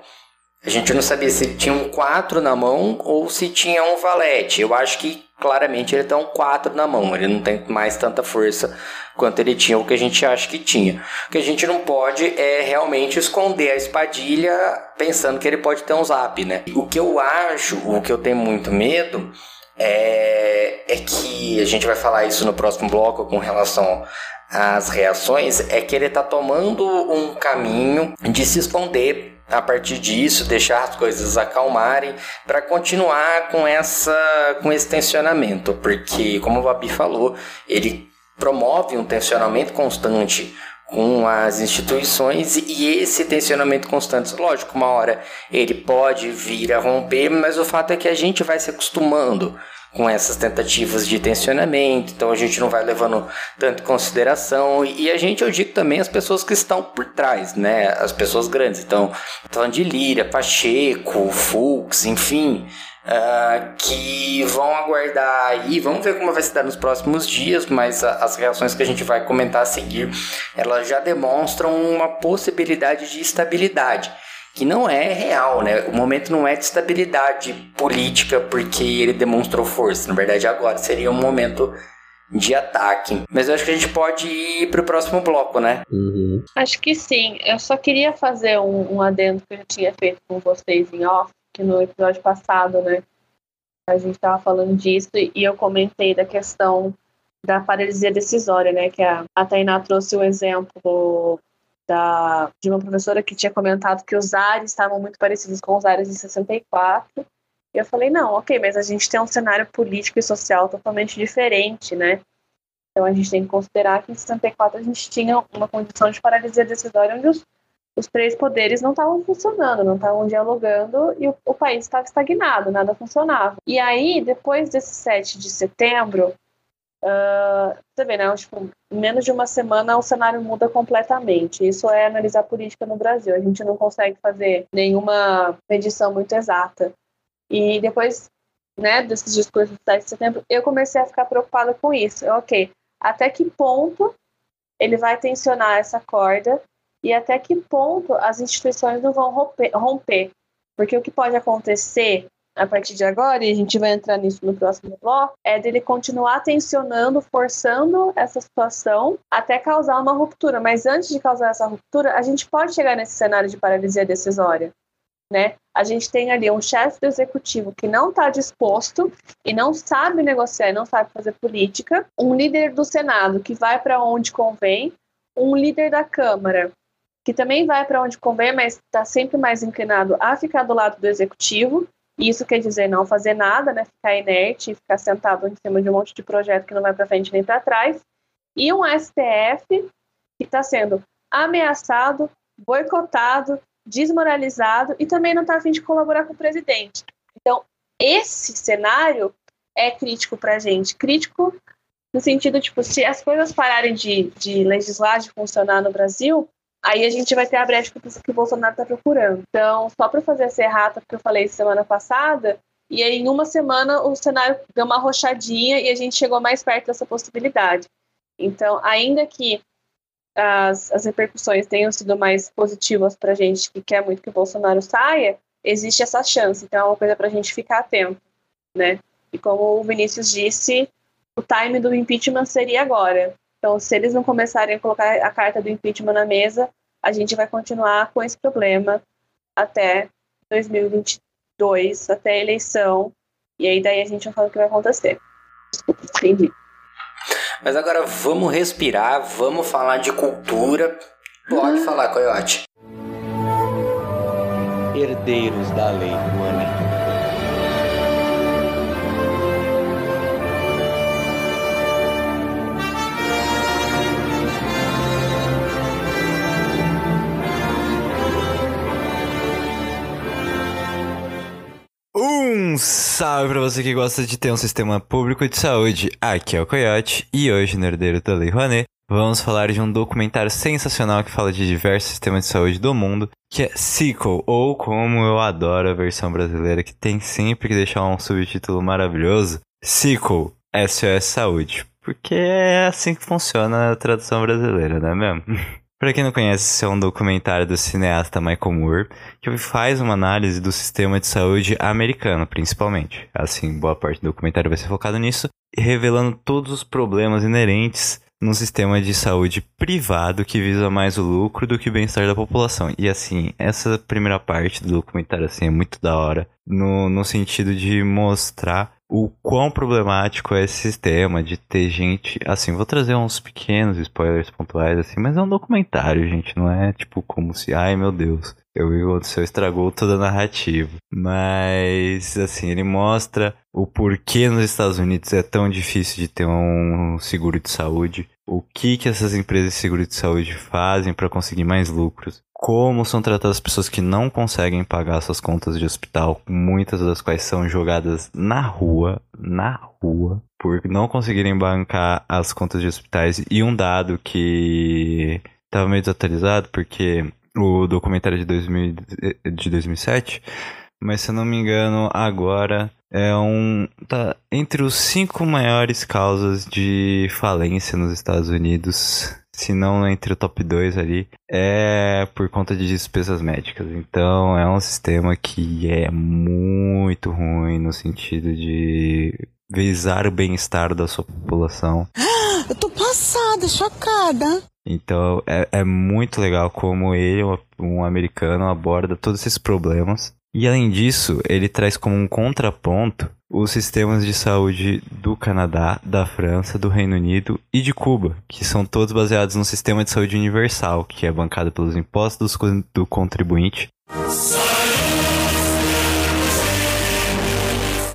A gente não sabia se tinha um 4 na mão ou se tinha um valete. Eu acho que claramente ele tem um 4 na mão, ele não tem mais tanta força quanto ele tinha, o que a gente acha que tinha. O que a gente não pode é realmente esconder a espadilha pensando que ele pode ter um zap, né? O que eu acho, o que eu tenho muito medo é, é que a gente vai falar isso no próximo bloco com relação às reações, é que ele está tomando um caminho de se esconder a partir disso, deixar as coisas acalmarem para continuar com essa com esse tensionamento, porque como o Babi falou, ele promove um tensionamento constante com as instituições e esse tensionamento constante, lógico, uma hora ele pode vir a romper, mas o fato é que a gente vai se acostumando com essas tentativas de tensionamento, então a gente não vai levando tanto em consideração. E a gente, eu digo também as pessoas que estão por trás, né? As pessoas grandes. Então, falando de Lira, Pacheco, Fux, enfim. Uh, que vão aguardar aí, vamos ver como vai se dar nos próximos dias, mas a, as reações que a gente vai comentar a seguir, elas já demonstram uma possibilidade de estabilidade que não é real, né? O momento não é de estabilidade política porque ele demonstrou força. Na verdade, agora seria um momento de ataque. Mas eu acho que a gente pode ir para o próximo bloco, né? Uhum. Acho que sim. Eu só queria fazer um, um adendo que eu já tinha feito com vocês em off, que no episódio passado, né? A gente estava falando disso e eu comentei da questão da paralisia decisória, né? Que a, a Tainá trouxe o exemplo da, de uma professora que tinha comentado que os ares estavam muito parecidos com os ares de 64. E eu falei, não, ok, mas a gente tem um cenário político e social totalmente diferente, né? Então a gente tem que considerar que em 64 a gente tinha uma condição de paralisia decisória onde os, os três poderes não estavam funcionando, não estavam dialogando e o, o país estava estagnado, nada funcionava. E aí, depois desse 7 de setembro, Uh, você vê, né? Tipo, menos de uma semana o cenário muda completamente. Isso é analisar política no Brasil. A gente não consegue fazer nenhuma medição muito exata. E depois, né, desses discursos do 7 de setembro, eu comecei a ficar preocupada com isso. Eu, ok, até que ponto ele vai tensionar essa corda e até que ponto as instituições não vão romper. Porque o que pode acontecer a partir de agora, e a gente vai entrar nisso no próximo bloco, é dele continuar tensionando, forçando essa situação até causar uma ruptura. Mas antes de causar essa ruptura, a gente pode chegar nesse cenário de paralisia decisória. Né? A gente tem ali um chefe do executivo que não está disposto e não sabe negociar, não sabe fazer política, um líder do Senado que vai para onde convém, um líder da Câmara que também vai para onde convém, mas está sempre mais inclinado a ficar do lado do executivo, isso quer dizer não fazer nada, né? Ficar inerte, ficar sentado em cima de um monte de projeto que não vai para frente nem para trás. E um STF que está sendo ameaçado, boicotado, desmoralizado e também não está a fim de colaborar com o presidente. Então, esse cenário é crítico para a gente. Crítico no sentido, tipo, se as coisas pararem de, de legislar, de funcionar no Brasil, aí a gente vai ter a brecha que o Bolsonaro está procurando. Então, só para fazer essa errata, porque eu falei semana passada, e aí em uma semana o cenário deu uma rochadinha e a gente chegou mais perto dessa possibilidade. Então, ainda que as, as repercussões tenham sido mais positivas para a gente que quer muito que o Bolsonaro saia, existe essa chance. Então, é uma coisa para a gente ficar atento, né? E como o Vinícius disse, o time do impeachment seria agora. Então, se eles não começarem a colocar a carta do impeachment na mesa, a gente vai continuar com esse problema até 2022, até a eleição. E aí daí a gente vai falar o que vai acontecer. Desculpa. Entendi. Mas agora vamos respirar, vamos falar de cultura. Pode falar, Coyote. Herdeiros da Lei Um salve pra você que gosta de ter um sistema público de saúde. Aqui é o Coyote e hoje no Herdeiro da Lei Rouanet vamos falar de um documentário sensacional que fala de diversos sistemas de saúde do mundo, que é Sequel, ou como eu adoro a versão brasileira, que tem sempre que deixar um subtítulo maravilhoso, Sequel, SOS Saúde. Porque é assim que funciona a tradução brasileira, não é mesmo? Pra quem não conhece, esse é um documentário do cineasta Michael Moore, que faz uma análise do sistema de saúde americano, principalmente. Assim, boa parte do documentário vai ser focado nisso, revelando todos os problemas inerentes num sistema de saúde privado que visa mais o lucro do que o bem-estar da população. E assim, essa primeira parte do documentário assim, é muito da hora, no, no sentido de mostrar o quão problemático é esse sistema de ter gente. Assim, vou trazer uns pequenos spoilers pontuais, assim, mas é um documentário, gente. Não é tipo como se, ai meu Deus, eu vi o aconteceu, estragou toda a narrativa. Mas, assim, ele mostra o porquê nos Estados Unidos é tão difícil de ter um seguro de saúde. O que, que essas empresas de seguro de saúde fazem para conseguir mais lucros como são tratadas as pessoas que não conseguem pagar suas contas de hospital, muitas das quais são jogadas na rua, na rua, por não conseguirem bancar as contas de hospitais. E um dado que estava meio desatualizado, porque o documentário de, 2000, de 2007, mas se eu não me engano, agora é um. tá entre os cinco maiores causas de falência nos Estados Unidos se não entre o top 2 ali, é por conta de despesas médicas. Então é um sistema que é muito ruim no sentido de visar o bem-estar da sua população. Eu tô passada, chocada. Então é, é muito legal como ele, um americano, aborda todos esses problemas. E além disso, ele traz como um contraponto os sistemas de saúde do Canadá, da França, do Reino Unido e de Cuba, que são todos baseados no sistema de saúde universal, que é bancado pelos impostos do contribuinte.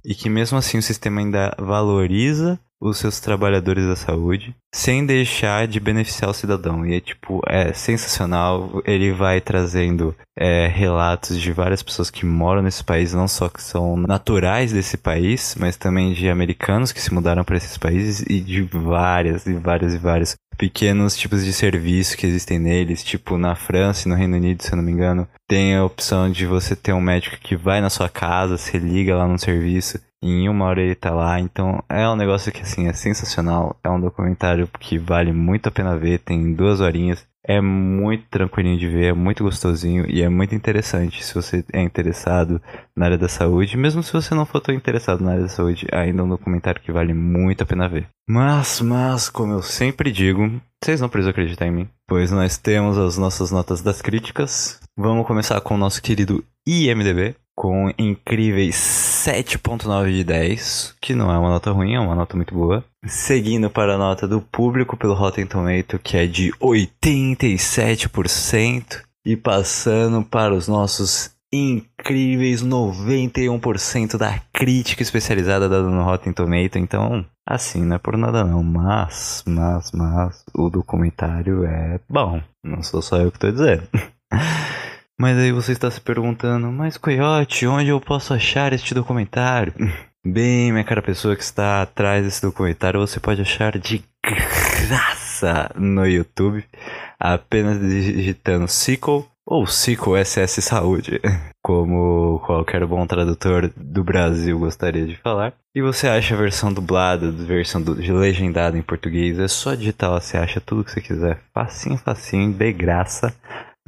E que mesmo assim o sistema ainda valoriza os seus trabalhadores da saúde, sem deixar de beneficiar o cidadão. E é tipo, é sensacional. Ele vai trazendo é, relatos de várias pessoas que moram nesse país, não só que são naturais desse país, mas também de americanos que se mudaram para esses países e de várias e várias e vários pequenos tipos de serviço que existem neles, tipo na França e no Reino Unido, se eu não me engano, tem a opção de você ter um médico que vai na sua casa, se liga lá no serviço em uma hora ele tá lá, então é um negócio que assim é sensacional. É um documentário que vale muito a pena ver, tem duas horinhas. É muito tranquilinho de ver, é muito gostosinho e é muito interessante se você é interessado na área da saúde. Mesmo se você não for tão interessado na área da saúde, ainda é um documentário que vale muito a pena ver. Mas, mas, como eu sempre digo, vocês não precisam acreditar em mim, pois nós temos as nossas notas das críticas. Vamos começar com o nosso querido IMDB, com incríveis 7.9 de 10, que não é uma nota ruim, é uma nota muito boa. Seguindo para a nota do público pelo Rotten Tomato, que é de 87%, e passando para os nossos incríveis 91% da crítica especializada dada no Rotten Tomato. Então, assim, não é por nada não, mas, mas, mas, o documentário é bom. Não sou só eu que estou dizendo. Mas aí você está se perguntando, mas Coyote, onde eu posso achar este documentário? Bem, minha cara pessoa que está atrás desse documentário, você pode achar de graça no YouTube, apenas digitando Sequel ou Sequel SS Saúde, como qualquer bom tradutor do Brasil gostaria de falar. E você acha a versão dublada, a versão do, legendada em português, é só digitar você acha tudo que você quiser, facinho, facinho, de graça.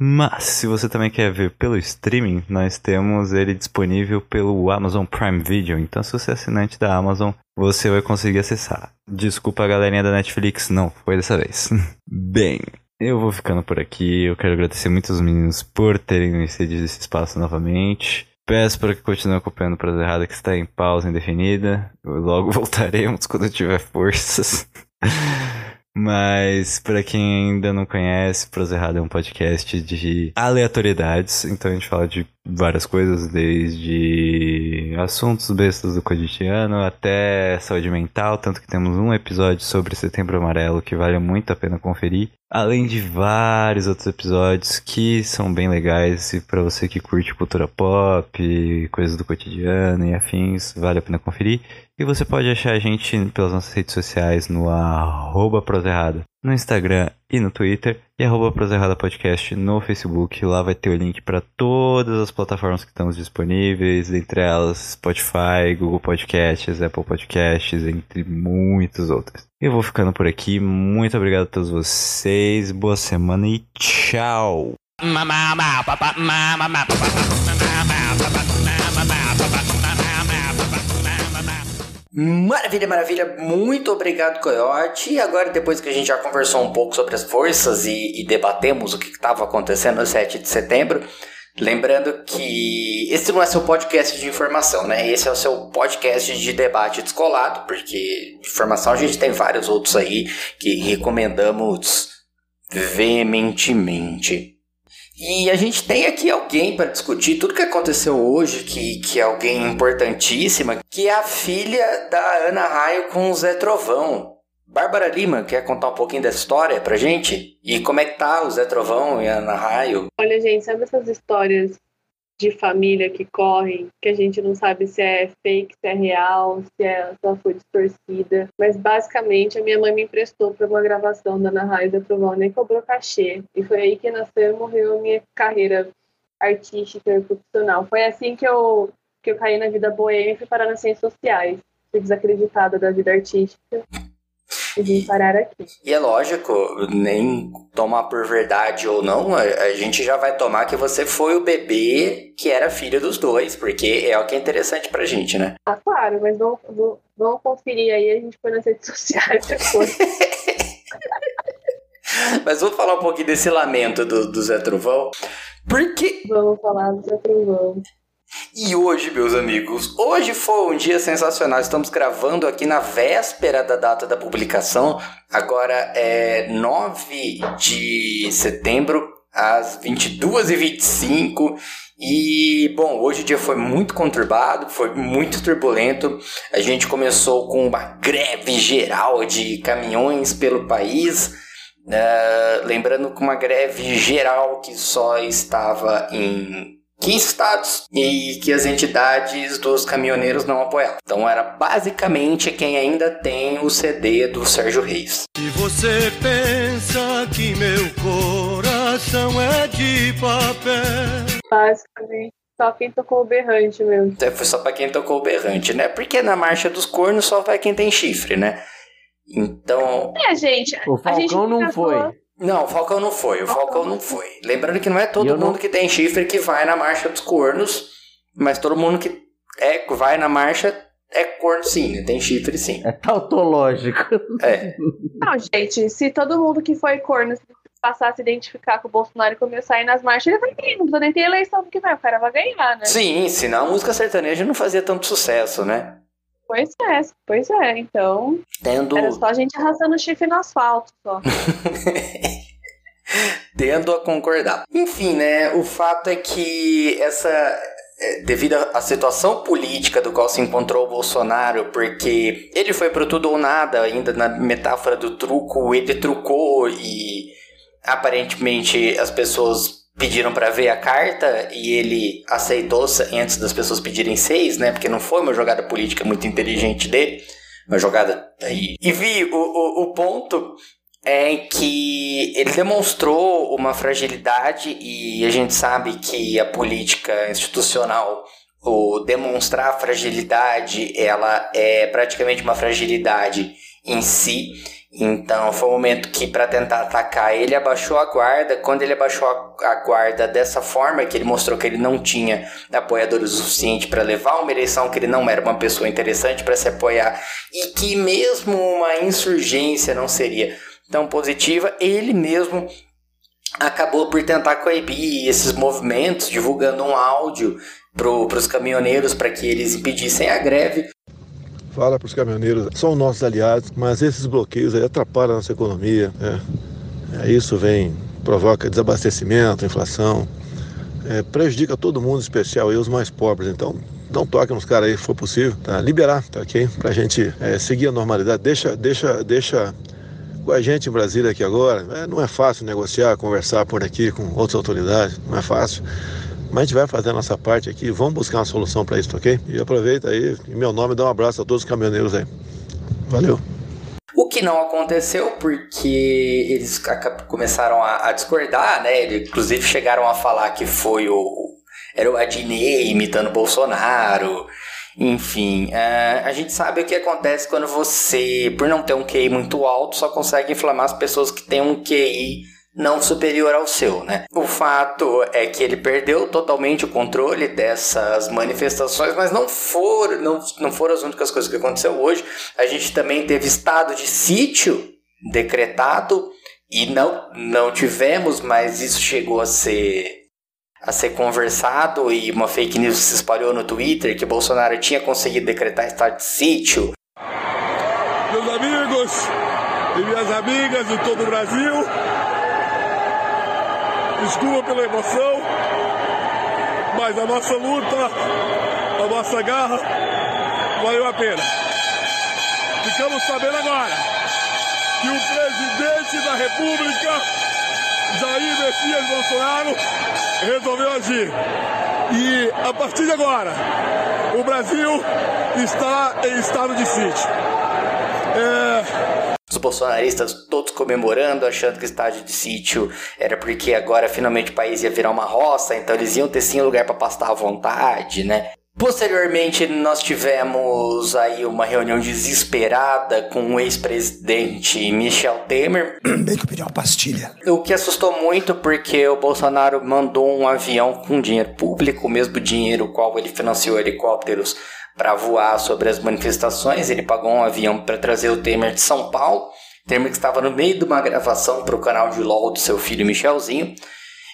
Mas, se você também quer ver pelo streaming, nós temos ele disponível pelo Amazon Prime Video. Então, se você é assinante da Amazon, você vai conseguir acessar. Desculpa a galerinha da Netflix, não foi dessa vez. Bem, eu vou ficando por aqui. Eu quero agradecer muito os meninos por terem me cedido esse espaço novamente. Peço para que continue acompanhando o Prosa Errada, que está em pausa indefinida. Logo voltaremos quando eu tiver forças. Mas, para quem ainda não conhece, Prosa Errada é um podcast de aleatoriedades. Então a gente fala de várias coisas, desde assuntos bestas do cotidiano até saúde mental. Tanto que temos um episódio sobre Setembro Amarelo que vale muito a pena conferir. Além de vários outros episódios que são bem legais e para você que curte cultura pop, coisas do cotidiano e afins, vale a pena conferir. E você pode achar a gente pelas nossas redes sociais no arroba Proserrada, no Instagram e no Twitter, e arroba Proserrada Podcast no Facebook. Lá vai ter o link para todas as plataformas que estamos disponíveis, entre elas Spotify, Google Podcasts, Apple Podcasts, entre muitas outras. Eu vou ficando por aqui. Muito obrigado a todos vocês. Boa semana e tchau! Maravilha, maravilha. Muito obrigado, Coyote. E agora, depois que a gente já conversou um pouco sobre as forças e, e debatemos o que estava acontecendo no 7 de setembro, lembrando que esse não é seu podcast de informação, né? Esse é o seu podcast de debate descolado, porque informação a gente tem vários outros aí que recomendamos veementemente. E a gente tem aqui alguém para discutir tudo que aconteceu hoje, que, que é alguém importantíssima, que é a filha da Ana Raio com o Zé Trovão. Bárbara Lima, quer contar um pouquinho dessa história pra gente? E como é que tá o Zé Trovão e a Ana Raio? Olha, gente, sabe essas histórias de família que correm, que a gente não sabe se é fake, se é real, se é só foi distorcida. Mas basicamente a minha mãe me emprestou para uma gravação da Ana Raio da Trovão, nem cobrou cachê. E foi aí que nasceu e morreu a minha carreira artística e profissional. Foi assim que eu, que eu caí na vida boêmia e fui parar nas ciências sociais. Fui desacreditada da vida artística e vim parar aqui. E é lógico, nem tomar por verdade ou não, a, a gente já vai tomar que você foi o bebê que era filho dos dois, porque é o que é interessante pra gente, né? Ah, claro, mas vamos, vamos, vamos conferir aí, a gente foi nas redes sociais depois. Mas vamos falar um pouquinho desse lamento do, do Zé Trovão. Porque. Vamos falar do Zé Trovão. E hoje, meus amigos, hoje foi um dia sensacional. Estamos gravando aqui na véspera da data da publicação. Agora é 9 de setembro, às 22h25. E, bom, hoje o dia foi muito conturbado, foi muito turbulento. A gente começou com uma greve geral de caminhões pelo país. Uh, lembrando que uma greve geral que só estava em 15 estados e que as entidades dos caminhoneiros não apoiavam. Então era basicamente quem ainda tem o CD do Sérgio Reis. Se você pensa que meu coração é de papel. Basicamente, só quem tocou o berrante mesmo. É, Foi só pra quem tocou o berrante, né? Porque na marcha dos cornos só vai quem tem chifre, né? Então. É, gente. O a gente Falcão não foi. Não, o Falcão não foi. O Falcão não foi. Lembrando que não é todo mundo que tem chifre que vai na marcha dos cornos, mas todo mundo que é, vai na marcha é corno sim, né? tem chifre sim. É tautológico. É. Não, gente, se todo mundo que foi corno passar a se identificar com o Bolsonaro e começar a ir nas marchas, ele vai ganhar. Não precisa nem ter eleição, porque vai, o cara vai ganhar, né? Sim, senão a música sertaneja não fazia tanto sucesso, né? Pois é, pois é. Então, Tendo, era só a gente arrastando chifre no asfalto, só. tendo a concordar. Enfim, né? O fato é que essa. é, Devido à situação política do qual se encontrou o Bolsonaro, porque ele foi pro tudo ou nada, ainda na metáfora do truco, ele trucou e aparentemente as pessoas pediram para ver a carta e ele aceitou antes das pessoas pedirem seis, né? Porque não foi uma jogada política muito inteligente dele, uma jogada aí. E vi o, o, o ponto é que ele demonstrou uma fragilidade e a gente sabe que a política institucional o demonstrar fragilidade ela é praticamente uma fragilidade em si então foi um momento que para tentar atacar ele abaixou a guarda quando ele abaixou a, guarda dessa forma que ele mostrou que ele não tinha apoiadores o suficiente para levar uma eleição que ele não era uma pessoa interessante para se apoiar e que mesmo uma insurgência não seria tão positiva, ele mesmo acabou por tentar coibir esses movimentos, divulgando um áudio pro, pros caminhoneiros para que eles impedissem a greve. Fala para os caminhoneiros, são nossos aliados, mas esses bloqueios atrapalham a nossa economia. É. É, isso vem, provoca desabastecimento, inflação, é, prejudica todo mundo, em especial aí os mais pobres. Então, dá um toque nos caras aí, se for possível, tá? Liberar, tá ok? Pra gente é, seguir a normalidade. Deixa, deixa, deixa com a gente em Brasília aqui agora. É, não é fácil negociar, conversar por aqui com outras autoridades, não é fácil. Mas a gente vai fazer a nossa parte aqui, vamos buscar uma solução para isso, ok? E aproveita aí, em meu nome, dá um abraço a todos os caminhoneiros aí. Valeu. O que não aconteceu porque eles começaram a, discordar, né? Inclusive chegaram a falar que foi o. Era o Adnei imitando Bolsonaro. Enfim, é, a gente sabe o que acontece quando você, por não ter um QI muito alto, só consegue inflamar as pessoas que têm um QI não superior ao seu, né? O fato é que ele perdeu totalmente o controle dessas manifestações, mas não foram, não, não foram as únicas coisas que aconteceu hoje. A gente também teve estado de sítio decretado e não, não tivemos, mas isso chegou a ser a ser conversado e uma fake news se espalhou no Twitter que Bolsonaro tinha conseguido decretar estado de sítio. Meus amigos e minhas amigas de todo o Brasil, desculpa pela emoção, mas a nossa luta, a nossa garra, valeu a pena. Ficamos sabendo agora que o presidente da República, Jair Messias Bolsonaro, resolveu agir. E a partir de agora, o Brasil está em estado de sítio. É, Os bolsonaristas todos comemorando, achando que o estádio de sítio era porque agora finalmente o país ia virar uma roça, então eles iam ter sim lugar para pastar à vontade, né? Posteriormente, nós tivemos aí uma reunião desesperada com o ex-presidente Michel Temer. Bem que eu pedi uma pastilha. O que assustou muito porque o Bolsonaro mandou um avião com dinheiro público, o mesmo dinheiro qual ele financiou helicópteros para voar sobre as manifestações. Ele pagou um avião para trazer o Temer de São Paulo. Temer que estava no meio de uma gravação para o canal de LOL do seu filho Michelzinho.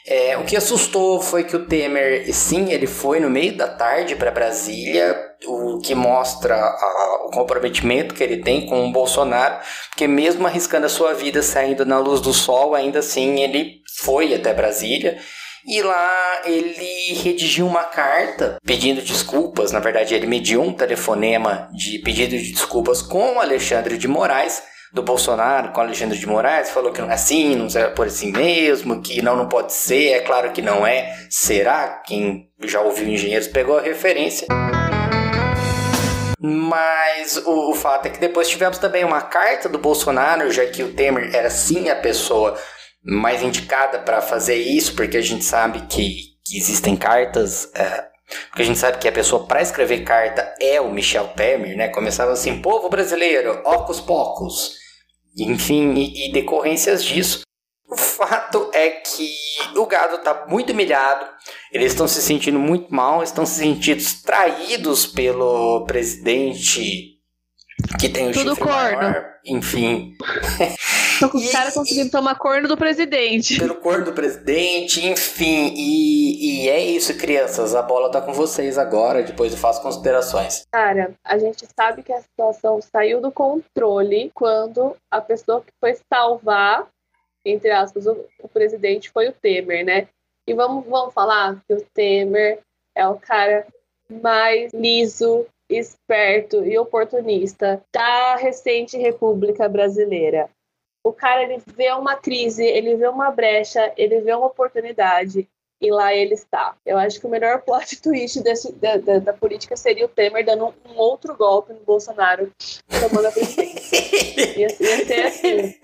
É, o que assustou foi que o Temer, sim, ele foi no meio da tarde para Brasília, o que mostra a- o comprometimento que ele tem com o Bolsonaro, porque mesmo arriscando a sua vida saindo na luz do sol, ainda assim ele foi até Brasília. E lá ele redigiu uma carta pedindo desculpas. Na verdade, ele mediu um telefonema de pedido de desculpas com Alexandre de Moraes, do Bolsonaro com Alexandre de Moraes, falou que não é assim, não é por assim mesmo, que não, não pode ser, é claro que não é. Será? Quem já ouviu engenheiros pegou a referência. Mas o, o fato é que depois tivemos também uma carta do Bolsonaro, já que o Temer era sim a pessoa mais indicada para fazer isso, porque a gente sabe que, que existem cartas. é, porque a gente sabe que a pessoa para escrever carta é o Michel Temer, né? Começava assim, povo brasileiro, ocos pocos. Enfim, e, e decorrências disso. O fato é que o gado tá muito humilhado, eles estão se sentindo muito mal, estão se sentindo traídos pelo presidente que tem o Tudo chifre corno. maior. Enfim, Tô com os caras conseguindo tomar corno do presidente. pelo corno do presidente, enfim, e, e é isso, crianças. A bola tá com vocês agora, depois eu faço considerações. Cara, a gente sabe que a situação saiu do controle quando a pessoa que foi salvar, entre aspas, o, o presidente foi o Temer, né? E vamos, vamos falar que o Temer é o cara mais liso, esperto e oportunista da recente República Brasileira. O cara ele vê uma crise, ele vê uma brecha, ele vê uma oportunidade e lá ele está. Eu acho que o melhor plot twist desse, da, da, da política seria o Temer dando um, outro golpe no Bolsonaro tomando a presidência. ia, ia ser assim.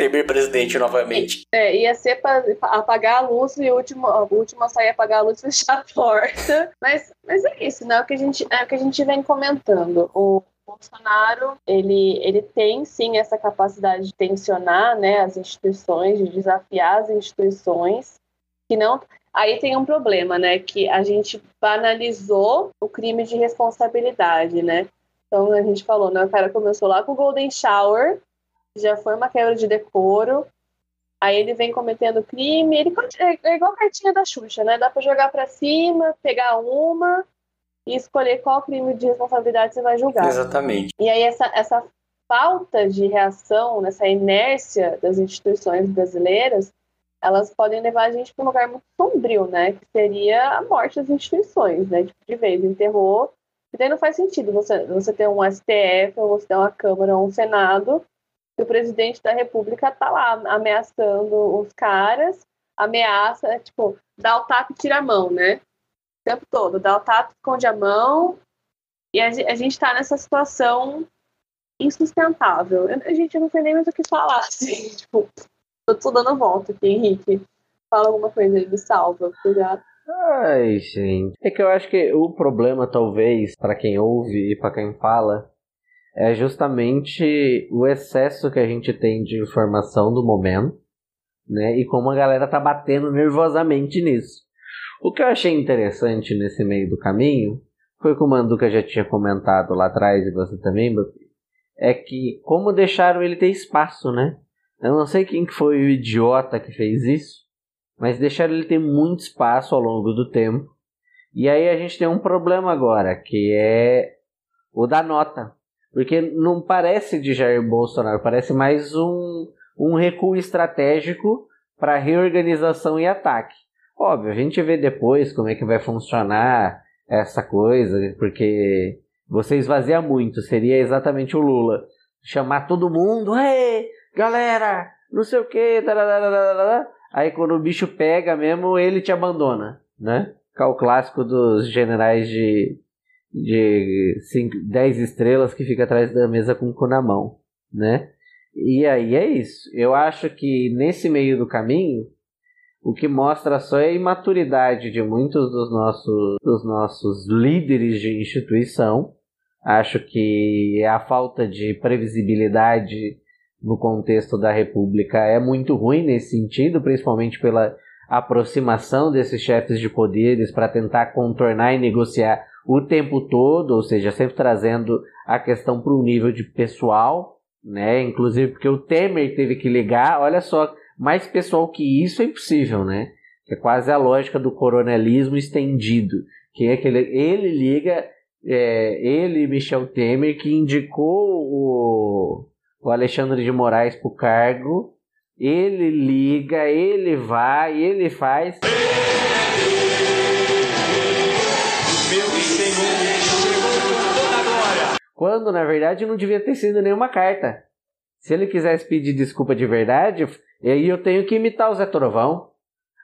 Temer presidente novamente. É, ia ser para apagar a luz e o último, a sair é apagar a luz e fechar a porta. Mas, mas é isso, né? O que a gente, é o que a gente vem comentando. O Bolsonaro, ele, ele tem sim essa capacidade de tensionar né, as instituições, de desafiar as instituições, que não. Aí tem um problema, né? Que a gente banalizou o crime de responsabilidade, né? Então a gente falou, né? O cara começou lá com o Golden Shower, já foi uma quebra de decoro. Aí ele vem cometendo crime, ele é, é igual a cartinha da Xuxa, né? Dá pra jogar pra cima, pegar uma e escolher qual crime de responsabilidade você vai julgar. Exatamente. E aí essa, essa falta de reação, nessa inércia das instituições brasileiras, elas podem levar a gente para um lugar muito sombrio, né? Que seria a morte das instituições, né? Tipo, de vez, enterrou. E daí não faz sentido você, você ter um STF, ou você ter uma Câmara, ou um Senado, e o presidente da República tá lá ameaçando os caras, ameaça, tipo, dá o tapa e tira a mão, né? O tempo todo, dá o tapa, esconde a mão, e a, gente tá nessa situação insustentável. A gente não sei nem mais o que falar, assim, tipo, eu tô dando volta aqui, Henrique. Fala alguma coisa aí, me salva, obrigado. Ai, gente. É que eu acho que o problema, talvez, para quem ouve e para quem fala, é justamente o excesso que a gente tem de informação do momento, né? E como a galera tá batendo nervosamente nisso. O que eu achei interessante nesse meio do caminho foi como o Manduca já tinha comentado lá atrás e você também, é que como deixaram ele ter espaço, né? Eu não sei quem que foi o idiota que fez isso, mas deixaram ele ter muito espaço ao longo do tempo. E aí a gente tem um problema agora, que é o da nota. Porque não parece de Jair Bolsonaro, parece mais um, um recuo estratégico para reorganização e ataque. Óbvio, a gente vê depois como é que vai funcionar essa coisa, porque você esvazia muito, seria exatamente o Lula. Chamar todo mundo, ei, galera, não sei o que, aí quando o bicho pega mesmo, ele te abandona, né? Que é o clássico dos generais de, de 10 estrelas que fica atrás da mesa com o cu na mão, né? E aí é isso. Eu acho que nesse meio do caminho, o que mostra só é a imaturidade de muitos dos nossos, dos nossos líderes de instituição. Acho que a falta de previsibilidade no contexto da República é muito ruim nesse sentido, principalmente pela aproximação desses chefes de poderes para tentar contornar e negociar o tempo todo, ou seja, sempre trazendo a questão para um nível de pessoal, né? Inclusive porque o Temer teve que ligar, olha só, mais pessoal que isso é impossível, né? É quase a lógica do coronelismo estendido, que é que ele, ele liga, é, ele Michel Temer que indicou o o Alexandre de Moraes pro cargo. Ele liga, ele vai, ele faz. Quando na verdade não devia ter sido nenhuma carta. Se ele quisesse pedir desculpa de verdade, aí eu tenho que imitar o Zé Trovão.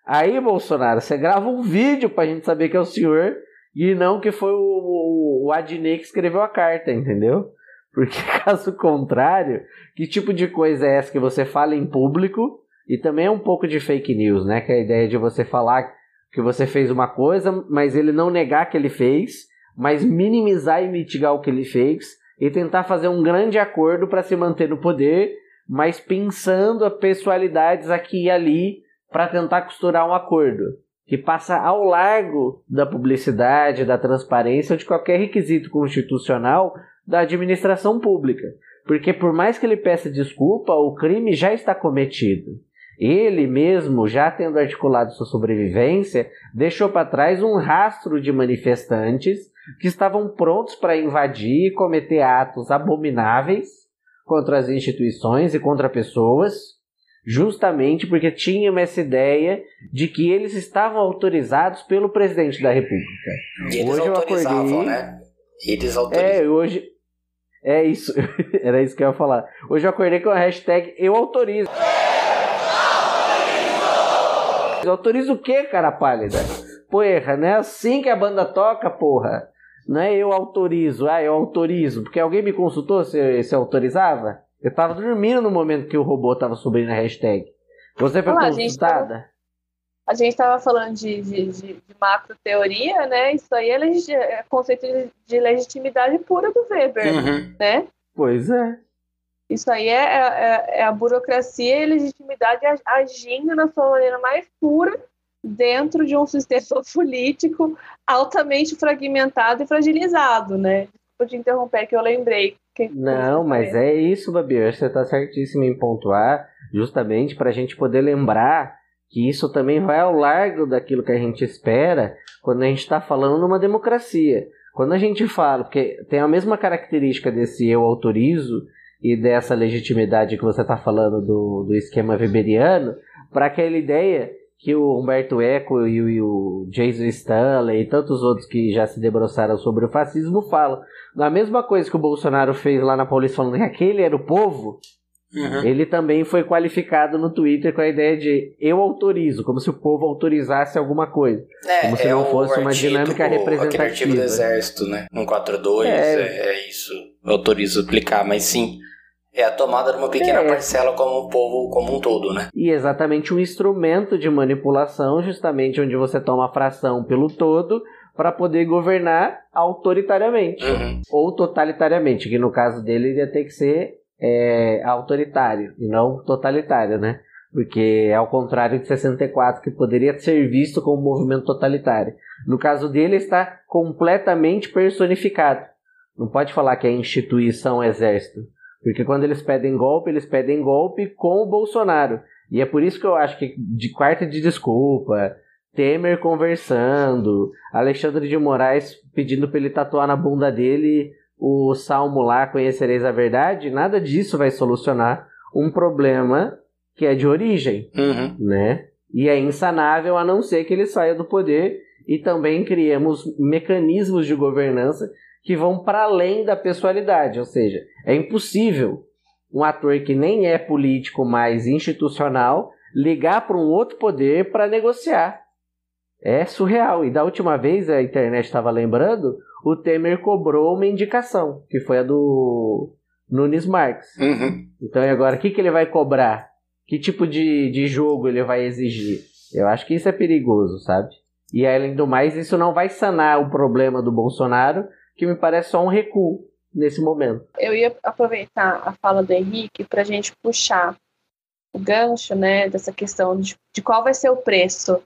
Aí, Bolsonaro, você grava um vídeo pra gente saber que é o senhor e não que foi o, o, o que escreveu a carta, entendeu? Porque caso contrário, que tipo de coisa é essa que você fala em público e também é um pouco de fake news, né? Que é a ideia de você falar que você fez uma coisa, mas ele não negar que ele fez, mas minimizar e mitigar o que ele fez e tentar fazer um grande acordo para se manter no poder, mas pensando a pessoalidades aqui e ali para tentar costurar um acordo que passa ao largo da publicidade, da transparência de qualquer requisito constitucional da administração pública. Porque por mais que ele peça desculpa, o crime já está cometido. Ele mesmo, já tendo articulado sua sobrevivência, deixou para trás um rastro de manifestantes que estavam prontos para invadir e cometer atos abomináveis contra as instituições e contra pessoas, justamente porque tinham essa ideia de que eles estavam autorizados pelo presidente da República. E eles hoje eu acordei... né? Eles autorizavam. É, hoje, é isso. Era isso que eu ia falar. Hoje eu acordei com a hashtag Eu autorizo. Eu autorizo o quê, cara pálida? Porra, não é assim que a banda toca, porra. Não é eu autorizo, ah, eu autorizo. Porque alguém me consultou se, se autorizava? Eu tava dormindo no momento que o robô tava subindo a hashtag. Você foi Olá, consultada? A gente estava falando de, de, de, de macro teoria, né? Isso aí é, legi- é conceito de, de legitimidade pura do Weber, Uhum. né? Pois é. Isso aí é, é, é a burocracia e a legitimidade ag- agindo na sua maneira mais pura dentro de um sistema político altamente fragmentado e fragilizado, né? Te interromper, que eu lembrei. Que- Não, mas é isso, Babi. Eu acho que você tá certíssimo em pontuar. justamente para a gente poder lembrar que isso também vai ao largo daquilo que a gente espera quando a gente está falando numa democracia. Quando a gente fala, porque tem a mesma característica desse eu autorizo e dessa legitimidade que você está falando do, do esquema weberiano, para aquela ideia que o Humberto Eco e o, o Jason Stanley e tantos outros que já se debruçaram sobre o fascismo falam. Na mesma coisa que o Bolsonaro fez lá na Paulista falando que aquele era o povo, Uhum. ele também foi qualificado no Twitter com a ideia de eu autorizo, como se o povo autorizasse alguma coisa. É, como se é não o fosse uma dinâmica Aquele artigo do representativa. exército, né? 142, É. é, é isso. Eu autorizo aplicar, mas sim, é a tomada de uma pequena É. parcela como o povo como um todo, né? E exatamente um instrumento de manipulação, justamente onde você toma a fração pelo todo para poder governar autoritariamente Uhum. ou totalitariamente, que no caso dele ia ter que ser é, autoritário e não totalitário, né? Porque é ao contrário de 64, que poderia ser visto como um movimento totalitário. No caso dele, está completamente personificado. Não pode falar que é instituição exército. Porque quando eles pedem golpe, eles pedem golpe com o Bolsonaro. E é por isso que eu acho que de quarta de desculpa, Temer conversando, Alexandre de Moraes pedindo para ele tatuar na bunda dele o salmo lá, conhecereis a verdade, nada disso vai solucionar um problema que é de origem, Uhum. né? E é insanável a não ser que ele saia do poder e também criemos mecanismos de governança que vão para além da pessoalidade, ou seja, é impossível um ator que nem é político, mas institucional, ligar para um outro poder para negociar. É surreal. E da última vez a internet estava lembrando, o Temer cobrou uma indicação, que foi a do Nunes Marques. Uhum. Então e agora o que, que ele vai cobrar? Que tipo de, de jogo ele vai exigir? Eu acho que isso é perigoso, sabe? E além do mais, isso não vai sanar o problema do Bolsonaro, que me parece só um recuo nesse momento. Eu ia aproveitar a fala do Henrique para a gente puxar o gancho, né, dessa questão de, de qual vai ser o preço,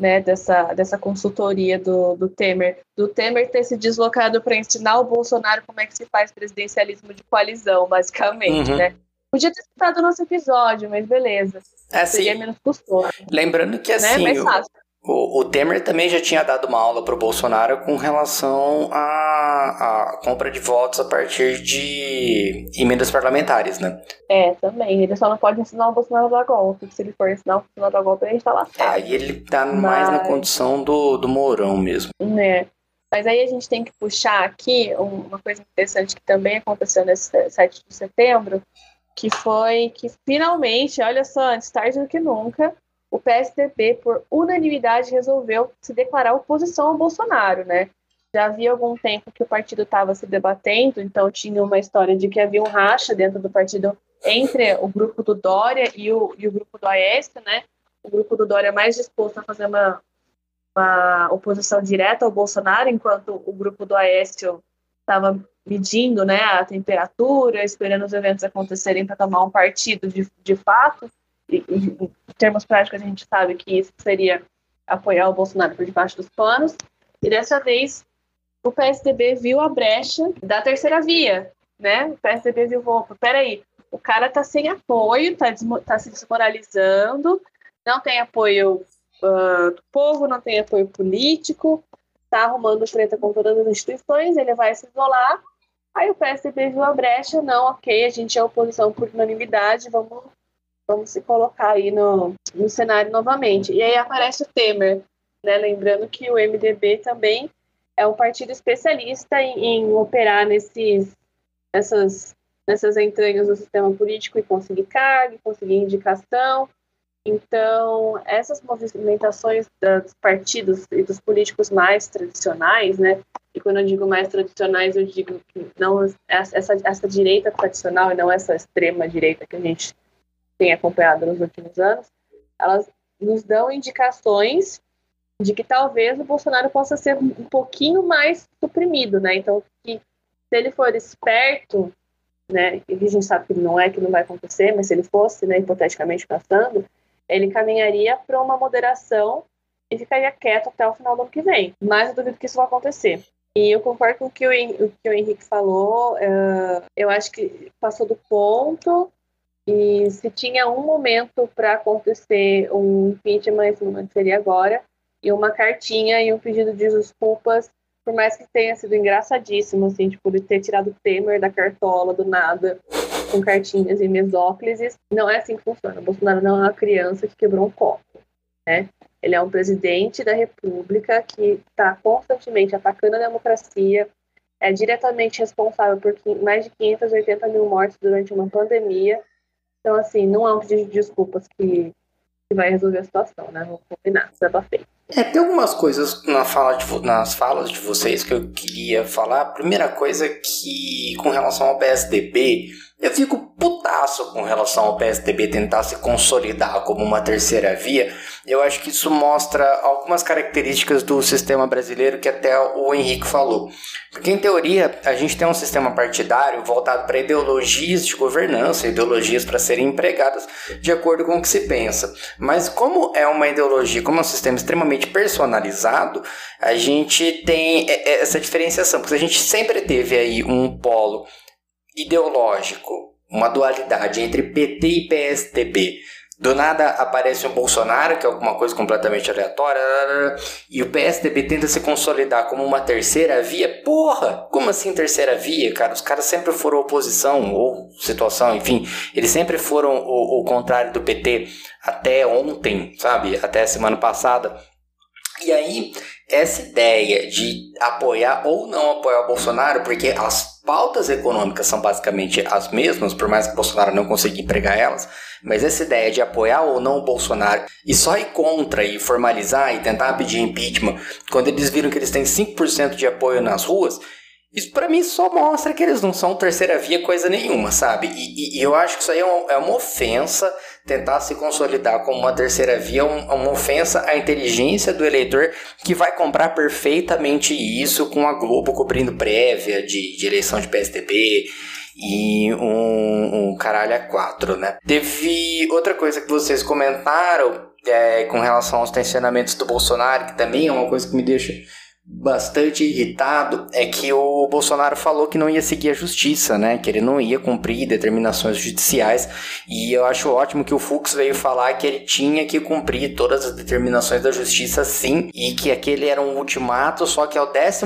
né, dessa, dessa consultoria do, do Temer, do Temer ter se deslocado para ensinar o Bolsonaro como é que se faz presidencialismo de coalizão, basicamente, Uhum. né? Podia ter citado o nosso episódio, mas beleza. É Seria assim, menos custoso, lembrando que né? assim, Mais o, fácil. O, o Temer também já tinha dado uma aula pro Bolsonaro com relação à, à compra de votos a partir de emendas parlamentares, né? É, também. Ele só não pode ensinar o Bolsonaro a golpe. Se ele for ensinar o Bolsonaro a golpe, a gente tá lá. Aí ele tá mais na Mas- condição do, do Mourão mesmo. né? Mas aí a gente tem que puxar aqui um- uma coisa interessante que também aconteceu nesse 7 de setembro, que foi que finalmente, olha só, antes tarde do que nunca, o PSDB, por unanimidade, resolveu se declarar oposição ao Bolsonaro, né? Já havia algum tempo que o partido estava se debatendo, então tinha uma história de que havia um racha dentro do partido entre o grupo do Dória e o, e o grupo do Aécio, né? O grupo do Dória mais disposto a fazer uma, uma oposição direta ao Bolsonaro, enquanto o grupo do Aécio estava medindo né, a temperatura, esperando os eventos acontecerem para tomar um partido de, de fato. Em termos práticos, a gente sabe que isso seria apoiar o Bolsonaro por debaixo dos panos. E dessa vez, o PSDB viu a brecha da terceira via. Né? O PSDB viu, opa, peraí, o cara tá sem apoio, tá, tá se desmoralizando, não tem apoio ah, do povo, não tem apoio político, tá arrumando treta com todas as instituições, ele vai se isolar. Aí o PSDB viu a brecha, não, ok, a gente é oposição por unanimidade, vamos, vamos se colocar aí no, no cenário novamente. E aí aparece o Temer, né? Lembrando que o MDB também é um partido especialista em, em operar nesses, nessas, nessas entranhas do sistema político e conseguir cargo, conseguir indicação. Então, essas movimentações dos partidos e dos políticos mais tradicionais, né? E quando eu digo mais tradicionais, eu digo que não essa, essa direita tradicional e não essa extrema direita que a gente tem acompanhado nos últimos anos, elas nos dão indicações de que talvez o Bolsonaro possa ser um pouquinho mais suprimido, né? Então, que se ele for esperto, né? E a gente sabe que não é, que não vai acontecer, mas se ele fosse, né, hipoteticamente pensando, ele caminharia para uma moderação e ficaria quieto até o final do ano que vem. Mas eu duvido que isso vai acontecer. E eu concordo com o que o, Hen- o que o Henrique falou. eh, eu acho que passou do ponto. E se tinha um momento para acontecer um impeachment, esse momento seria agora, e uma cartinha e um pedido de desculpas, por mais que tenha sido engraçadíssimo, assim, tipo, ele ter tirado o Temer da cartola do nada, com cartinhas e mesóclises. Não é assim que funciona. O Bolsonaro não é uma criança que quebrou um copo, né? Ele é um presidente da República que está constantemente atacando a democracia, é diretamente responsável por mais de 580 mil mortes durante uma pandemia. Então, assim, não é um pedido de desculpas que, que vai resolver a situação, né? Vamos combinar, isso é. É, tem algumas coisas na fala de, nas falas de vocês que eu queria falar. Primeira coisa que, com relação ao PSDB, eu fico putaço com relação ao PSDB tentar se consolidar como uma terceira via. Eu acho que isso mostra algumas características do sistema brasileiro que até o Henrique falou. Porque, em teoria, a gente tem um sistema partidário voltado para ideologias de governança, ideologias para serem empregadas de acordo com o que se pensa. Mas, como é uma ideologia, como é um sistema extremamente personalizado, a gente tem é, é, essa diferenciação. Porque a gente sempre teve aí um polo ideológico, uma dualidade entre PT e PSDB. Do nada aparece um Bolsonaro, que é alguma coisa completamente aleatória, e o PSDB tenta se consolidar como uma terceira via. Porra, como assim terceira via, cara? Os caras sempre foram oposição, ou situação, enfim, eles sempre foram o, o contrário do PT até ontem, sabe? Até semana passada. E aí, essa ideia de apoiar ou não apoiar o Bolsonaro, porque as pautas econômicas são basicamente as mesmas, por mais que o Bolsonaro não consiga empregar elas, mas essa ideia de apoiar ou não o Bolsonaro e só ir contra e formalizar e tentar pedir impeachment, quando eles viram que eles têm 5% de apoio nas ruas, isso pra mim só mostra que eles não são terceira via coisa nenhuma, sabe? E, e- e eu acho que isso aí é, um- é uma ofensa tentar se consolidar como uma terceira via, é um- é uma ofensa à inteligência do eleitor que vai comprar perfeitamente isso com a Globo cobrindo prévia de, de eleição de PSDB e um, um caralho a quatro, né? Teve outra coisa que vocês comentaram é, com relação aos tensionamentos do Bolsonaro, que também é uma coisa que me deixa bastante irritado é que o Bolsonaro falou que não ia seguir a justiça, né? Que ele não ia cumprir determinações judiciais. E eu acho ótimo que o Fux veio falar que ele tinha que cumprir todas as determinações da justiça sim, e que aquele era um ultimato, só que é o 14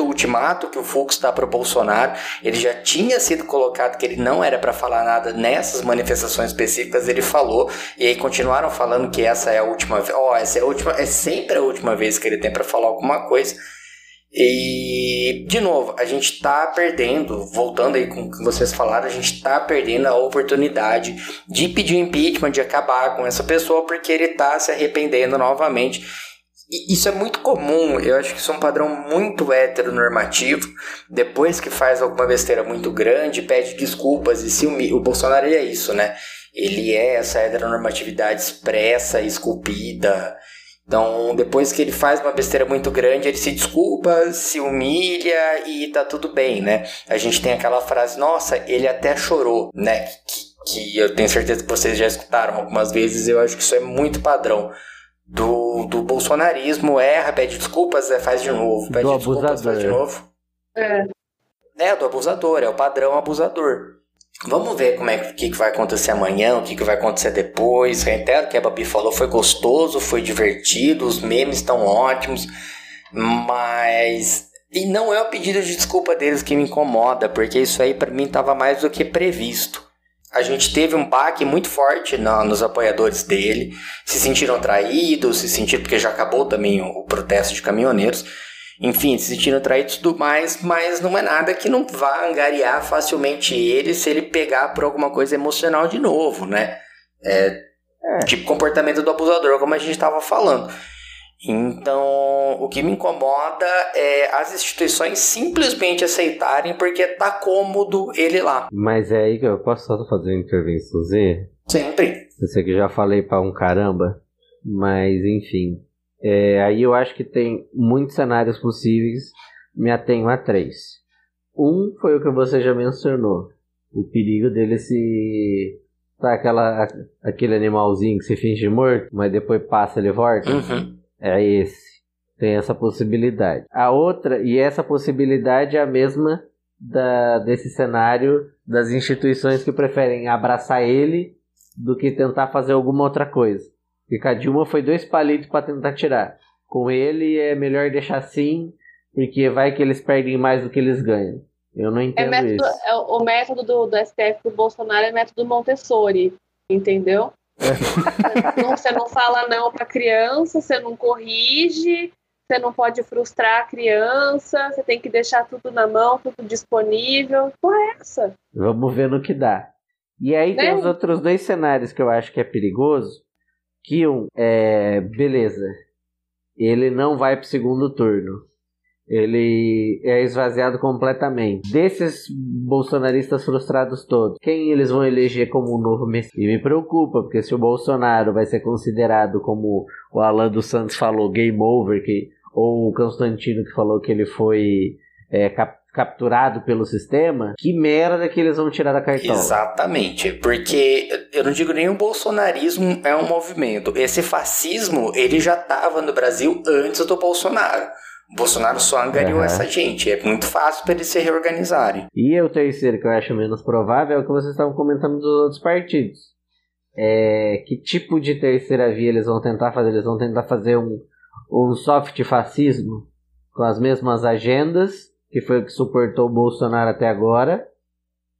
ultimato que o Fux dá para o Bolsonaro. Ele já tinha sido colocado que ele não era para falar nada nessas manifestações específicas, ele falou, e aí continuaram falando que essa é a última. Ó, essa é a última, é sempre a última vez que ele tem para falar alguma coisa. E, de novo, a gente tá perdendo, voltando aí com o que vocês falaram, a gente tá perdendo a oportunidade de pedir impeachment, de acabar com essa pessoa, porque ele tá se arrependendo novamente. E isso é muito comum, eu acho que isso é um padrão muito heteronormativo. Depois que faz alguma besteira muito grande, pede desculpas e se humilha. O Bolsonaro é isso, né? Ele é essa heteronormatividade expressa, esculpida. Então, depois que ele faz uma besteira muito grande, ele se desculpa, se humilha e tá tudo bem, né? A gente tem aquela frase, nossa, ele até chorou, né? Que, que eu tenho certeza que vocês já escutaram algumas vezes, eu acho que isso é muito padrão. Do, do bolsonarismo, erra, pede desculpas, é, faz de novo, pede Do desculpas, faz de abusador. novo. É. É, do abusador, é o padrão abusador. Vamos ver como é que, que vai acontecer amanhã, o que, que vai acontecer depois. Reitero que a Babi falou, foi gostoso, foi divertido, os memes estão ótimos, mas. E não é o pedido de desculpa deles que me incomoda, porque isso aí pra mim tava mais do que previsto. A gente teve um baque muito forte na- nos apoiadores dele, se sentiram traídos, se sentiram, porque já acabou também o, o protesto de caminhoneiros. Enfim, se sentiram traídos e tudo mais, mas não é nada que não vá angariar facilmente ele se ele pegar por alguma coisa emocional de novo, né? É, Tipo comportamento do abusador, como a gente estava falando. Então, o que me incomoda é as instituições simplesmente aceitarem porque tá cômodo ele lá. Mas é aí que eu posso só fazer uma intervençãozinha? Sempre. Eu sei que eu já falei pra um caramba, mas enfim. É, aí eu acho que tem muitos cenários possíveis, me atenho a três. Um foi o que você já mencionou, o perigo dele se. Tá aquela, aquele animalzinho que se finge morto, mas depois passa ele volta? Uhum. É esse. Tem essa possibilidade. A outra, e essa possibilidade é a mesma da, desse cenário das instituições que preferem abraçar ele do que tentar fazer alguma outra coisa. Porque a Dilma foi dois palitos para tentar tirar. Com ele é melhor deixar assim, porque vai que eles perdem mais do que eles ganham. Eu não É entendo método, isso. é, o método do, do STF do Bolsonaro é método Montessori, entendeu? Não- você não fala não pra criança, você não corrige, você não pode frustrar a criança, você tem que deixar tudo na mão, tudo disponível. Porra, é essa? Vamos ver no que dá. E aí tem Né? os outros dois cenários que eu acho que é perigoso. Um é beleza. Ele não vai pro segundo turno. Ele é esvaziado completamente. Desses bolsonaristas frustrados todos, quem eles vão eleger como o novo Messias? E me preocupa, porque se o Bolsonaro vai ser considerado como o Alan dos Santos falou, game over, que, ou o Constantino que falou que ele foi é, cap- capturado pelo sistema, que merda que eles vão tirar da cartola. Exatamente, porque eu não digo nem o bolsonarismo é um movimento. Esse fascismo, ele já estava no Brasil antes do Bolsonaro. O Bolsonaro só angariou Aham. essa gente. É muito fácil para eles se reorganizarem. E o terceiro, que eu acho menos provável, é o que vocês estavam comentando dos outros partidos. É, que tipo de terceira via eles vão tentar fazer? Eles vão tentar fazer um, um soft fascismo com as mesmas agendas, que foi o que suportou o Bolsonaro até agora,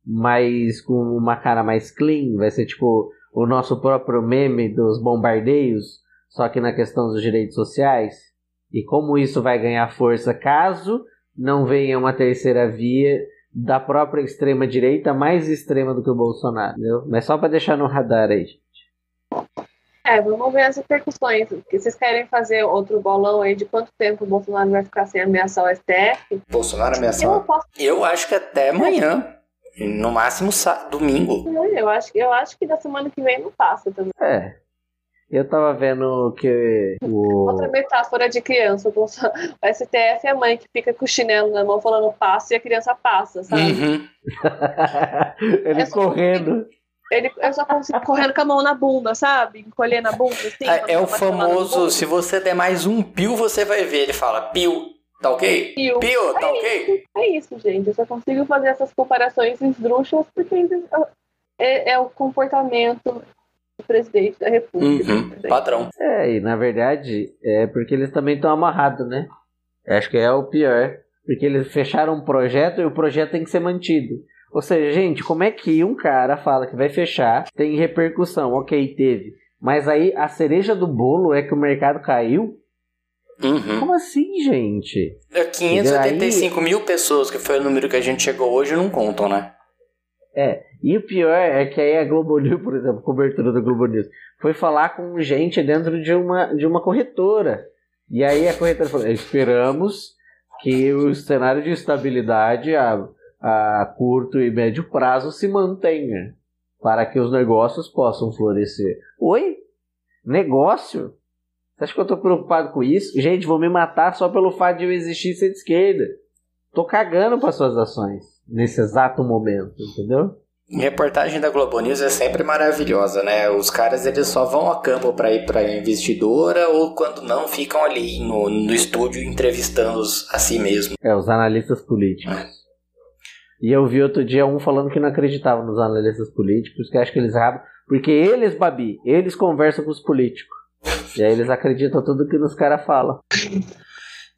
mas com uma cara mais clean. Vai ser tipo o nosso próprio meme dos bombardeios, só que na questão dos direitos sociais. E como isso vai ganhar força caso não venha uma terceira via da própria extrema direita mais extrema do que o Bolsonaro, entendeu? Mas só pra deixar no radar aí. É, vamos ver as repercussões. Vocês querem fazer outro bolão aí de quanto tempo o Bolsonaro vai ficar sem ameaçar o STF? Bolsonaro Eu ameaçando. posso. Eu acho que até amanhã. No máximo domingo. Eu acho, eu acho que da semana que vem não passa também. É. Eu tava vendo que o. Outra metáfora de criança. O, STF é a mãe que fica com o chinelo na mão falando passo e a criança passa, sabe? Uhum. Ele É só correndo. Ele eu só consigo correndo com a mão na bunda, sabe? Encolhendo a bunda, assim. É, é o tá famoso, se você der mais um pio, você vai ver. Ele fala, pio, tá ok? Pio. Pio, tá É ok? É isso, gente. Eu só consigo fazer essas comparações esdrúxulas porque é, é o comportamento do presidente da República. Uhum, padrão. É, e na verdade é porque eles também estão amarrados, né? Acho que é o pior. Porque eles fecharam um projeto e o projeto tem que ser mantido. Ou seja, gente, como é que um cara fala que vai fechar, tem repercussão? Ok, teve. Mas aí a cereja do bolo é que o mercado caiu? Uhum. Como assim, gente? É 585 mil pessoas, que foi o número que a gente chegou hoje, não contam, né? É, e o pior é que aí a Globo News, por exemplo, cobertura do Globo News, foi falar com gente dentro de uma, de uma corretora. E aí a corretora falou: esperamos que o cenário de estabilidade a, a curto e médio prazo se mantenha para que os negócios possam florescer. Oi? Negócio? Você acha que eu tô preocupado com isso? Gente, vou me matar só pelo fato de eu existir ser de esquerda. Tô cagando para suas ações nesse exato momento, entendeu? Reportagem da Globo News é sempre maravilhosa, né? Os caras eles só vão a campo para ir para investidora ou quando não ficam ali no, no estúdio entrevistando-os a si mesmo. É, os analistas políticos. E eu vi outro dia um falando que não acreditava nos analistas políticos, que acho que eles erravam, porque eles, Babi, eles conversam com os políticos. E aí eles acreditam tudo que os caras falam.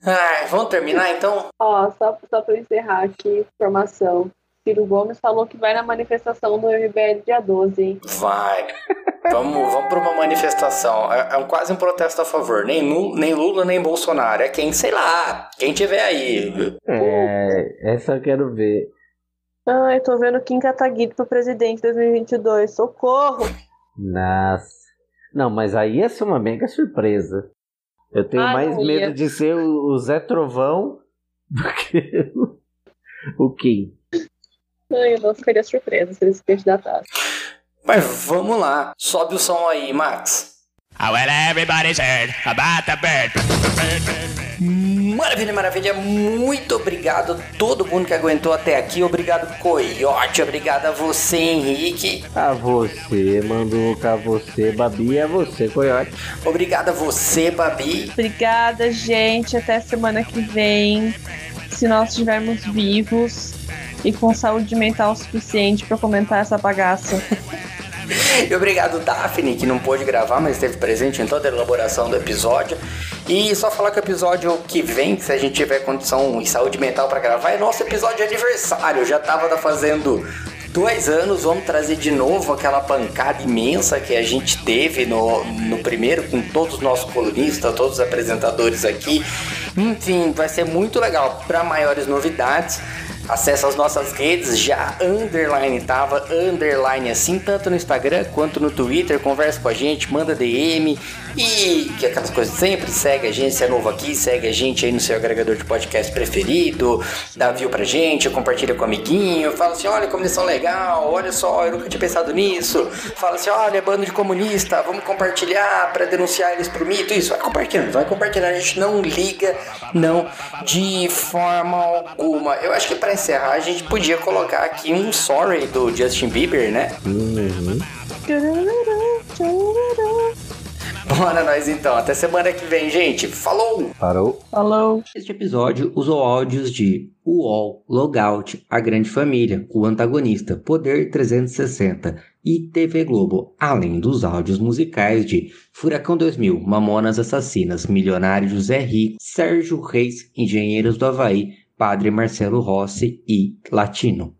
Ai, vamos terminar então? Ó, só, só pra eu encerrar aqui, informação. Ciro Gomes falou que vai na manifestação do MBL dia 12, hein? Vai. Vamos, vamos para uma manifestação. É, é um, quase um protesto a favor. Nem, nem Lula, nem Bolsonaro. É quem, sei lá, quem tiver aí. É, essa eu quero ver. Ai, tô vendo Kim Kataguiri pra presidente 2022. Socorro! Nossa. Não, mas aí ia ser uma mega surpresa. Eu tenho Ah, mais medo ia. de ser o, Zé Trovão do que o, Kim. Ai, eu não ficaria surpresa se eles se candidatassem. Mas vamos lá. Sobe o som aí, Max. Oh, well, everybody's heard about the bird. Maravilha, maravilha. Muito obrigado a todo mundo que aguentou até aqui. Obrigado, Coyote. Obrigado a você, Henrique. A você, Manduca, a você, Babi, e a você, Coyote. Obrigado a você, Babi. Obrigada, gente. Até semana que vem. Se nós estivermos vivos. e com saúde mental suficiente pra comentar essa bagaça. E obrigado, Daphne, que não pôde gravar, mas esteve presente em toda a elaboração do episódio. E só falar que o episódio que vem, se a gente tiver condição e saúde mental pra gravar, é nosso episódio de aniversário. Já tava fazendo dois anos, vamos trazer de novo aquela pancada imensa que a gente teve no, no primeiro, com todos os nossos colunistas, todos os apresentadores aqui. Enfim, vai ser muito legal. Para maiores novidades, acesse as nossas redes, já underline tava, underline assim, tanto no Instagram quanto no Twitter, conversa com a gente, manda DM e que aquelas coisas sempre, segue a gente, se é novo aqui, segue a gente aí no seu agregador de podcast preferido, dá view pra gente, compartilha com o amiguinho, fala assim, olha como eles são legal, olha só, eu nunca tinha pensado nisso, fala assim, olha, bando de comunista, vamos compartilhar pra denunciar eles pro mito, isso, vai compartilhando, vai compartilhando, a gente não liga, não, de forma alguma. Eu acho que pra encerrar a gente podia colocar aqui um sorry do Justin Bieber, né? Bora nós então, até semana que vem, gente, falou! Parou. Falou. Este episódio usou áudios de UOL, Logout, A Grande Família, O Antagonista, Poder 360 e TV Globo, além dos áudios musicais de Furacão 2000, Mamonas Assassinas, Milionário José Rico, Sérgio Reis, Engenheiros do Havaí, Padre Marcelo Rossi e Latino.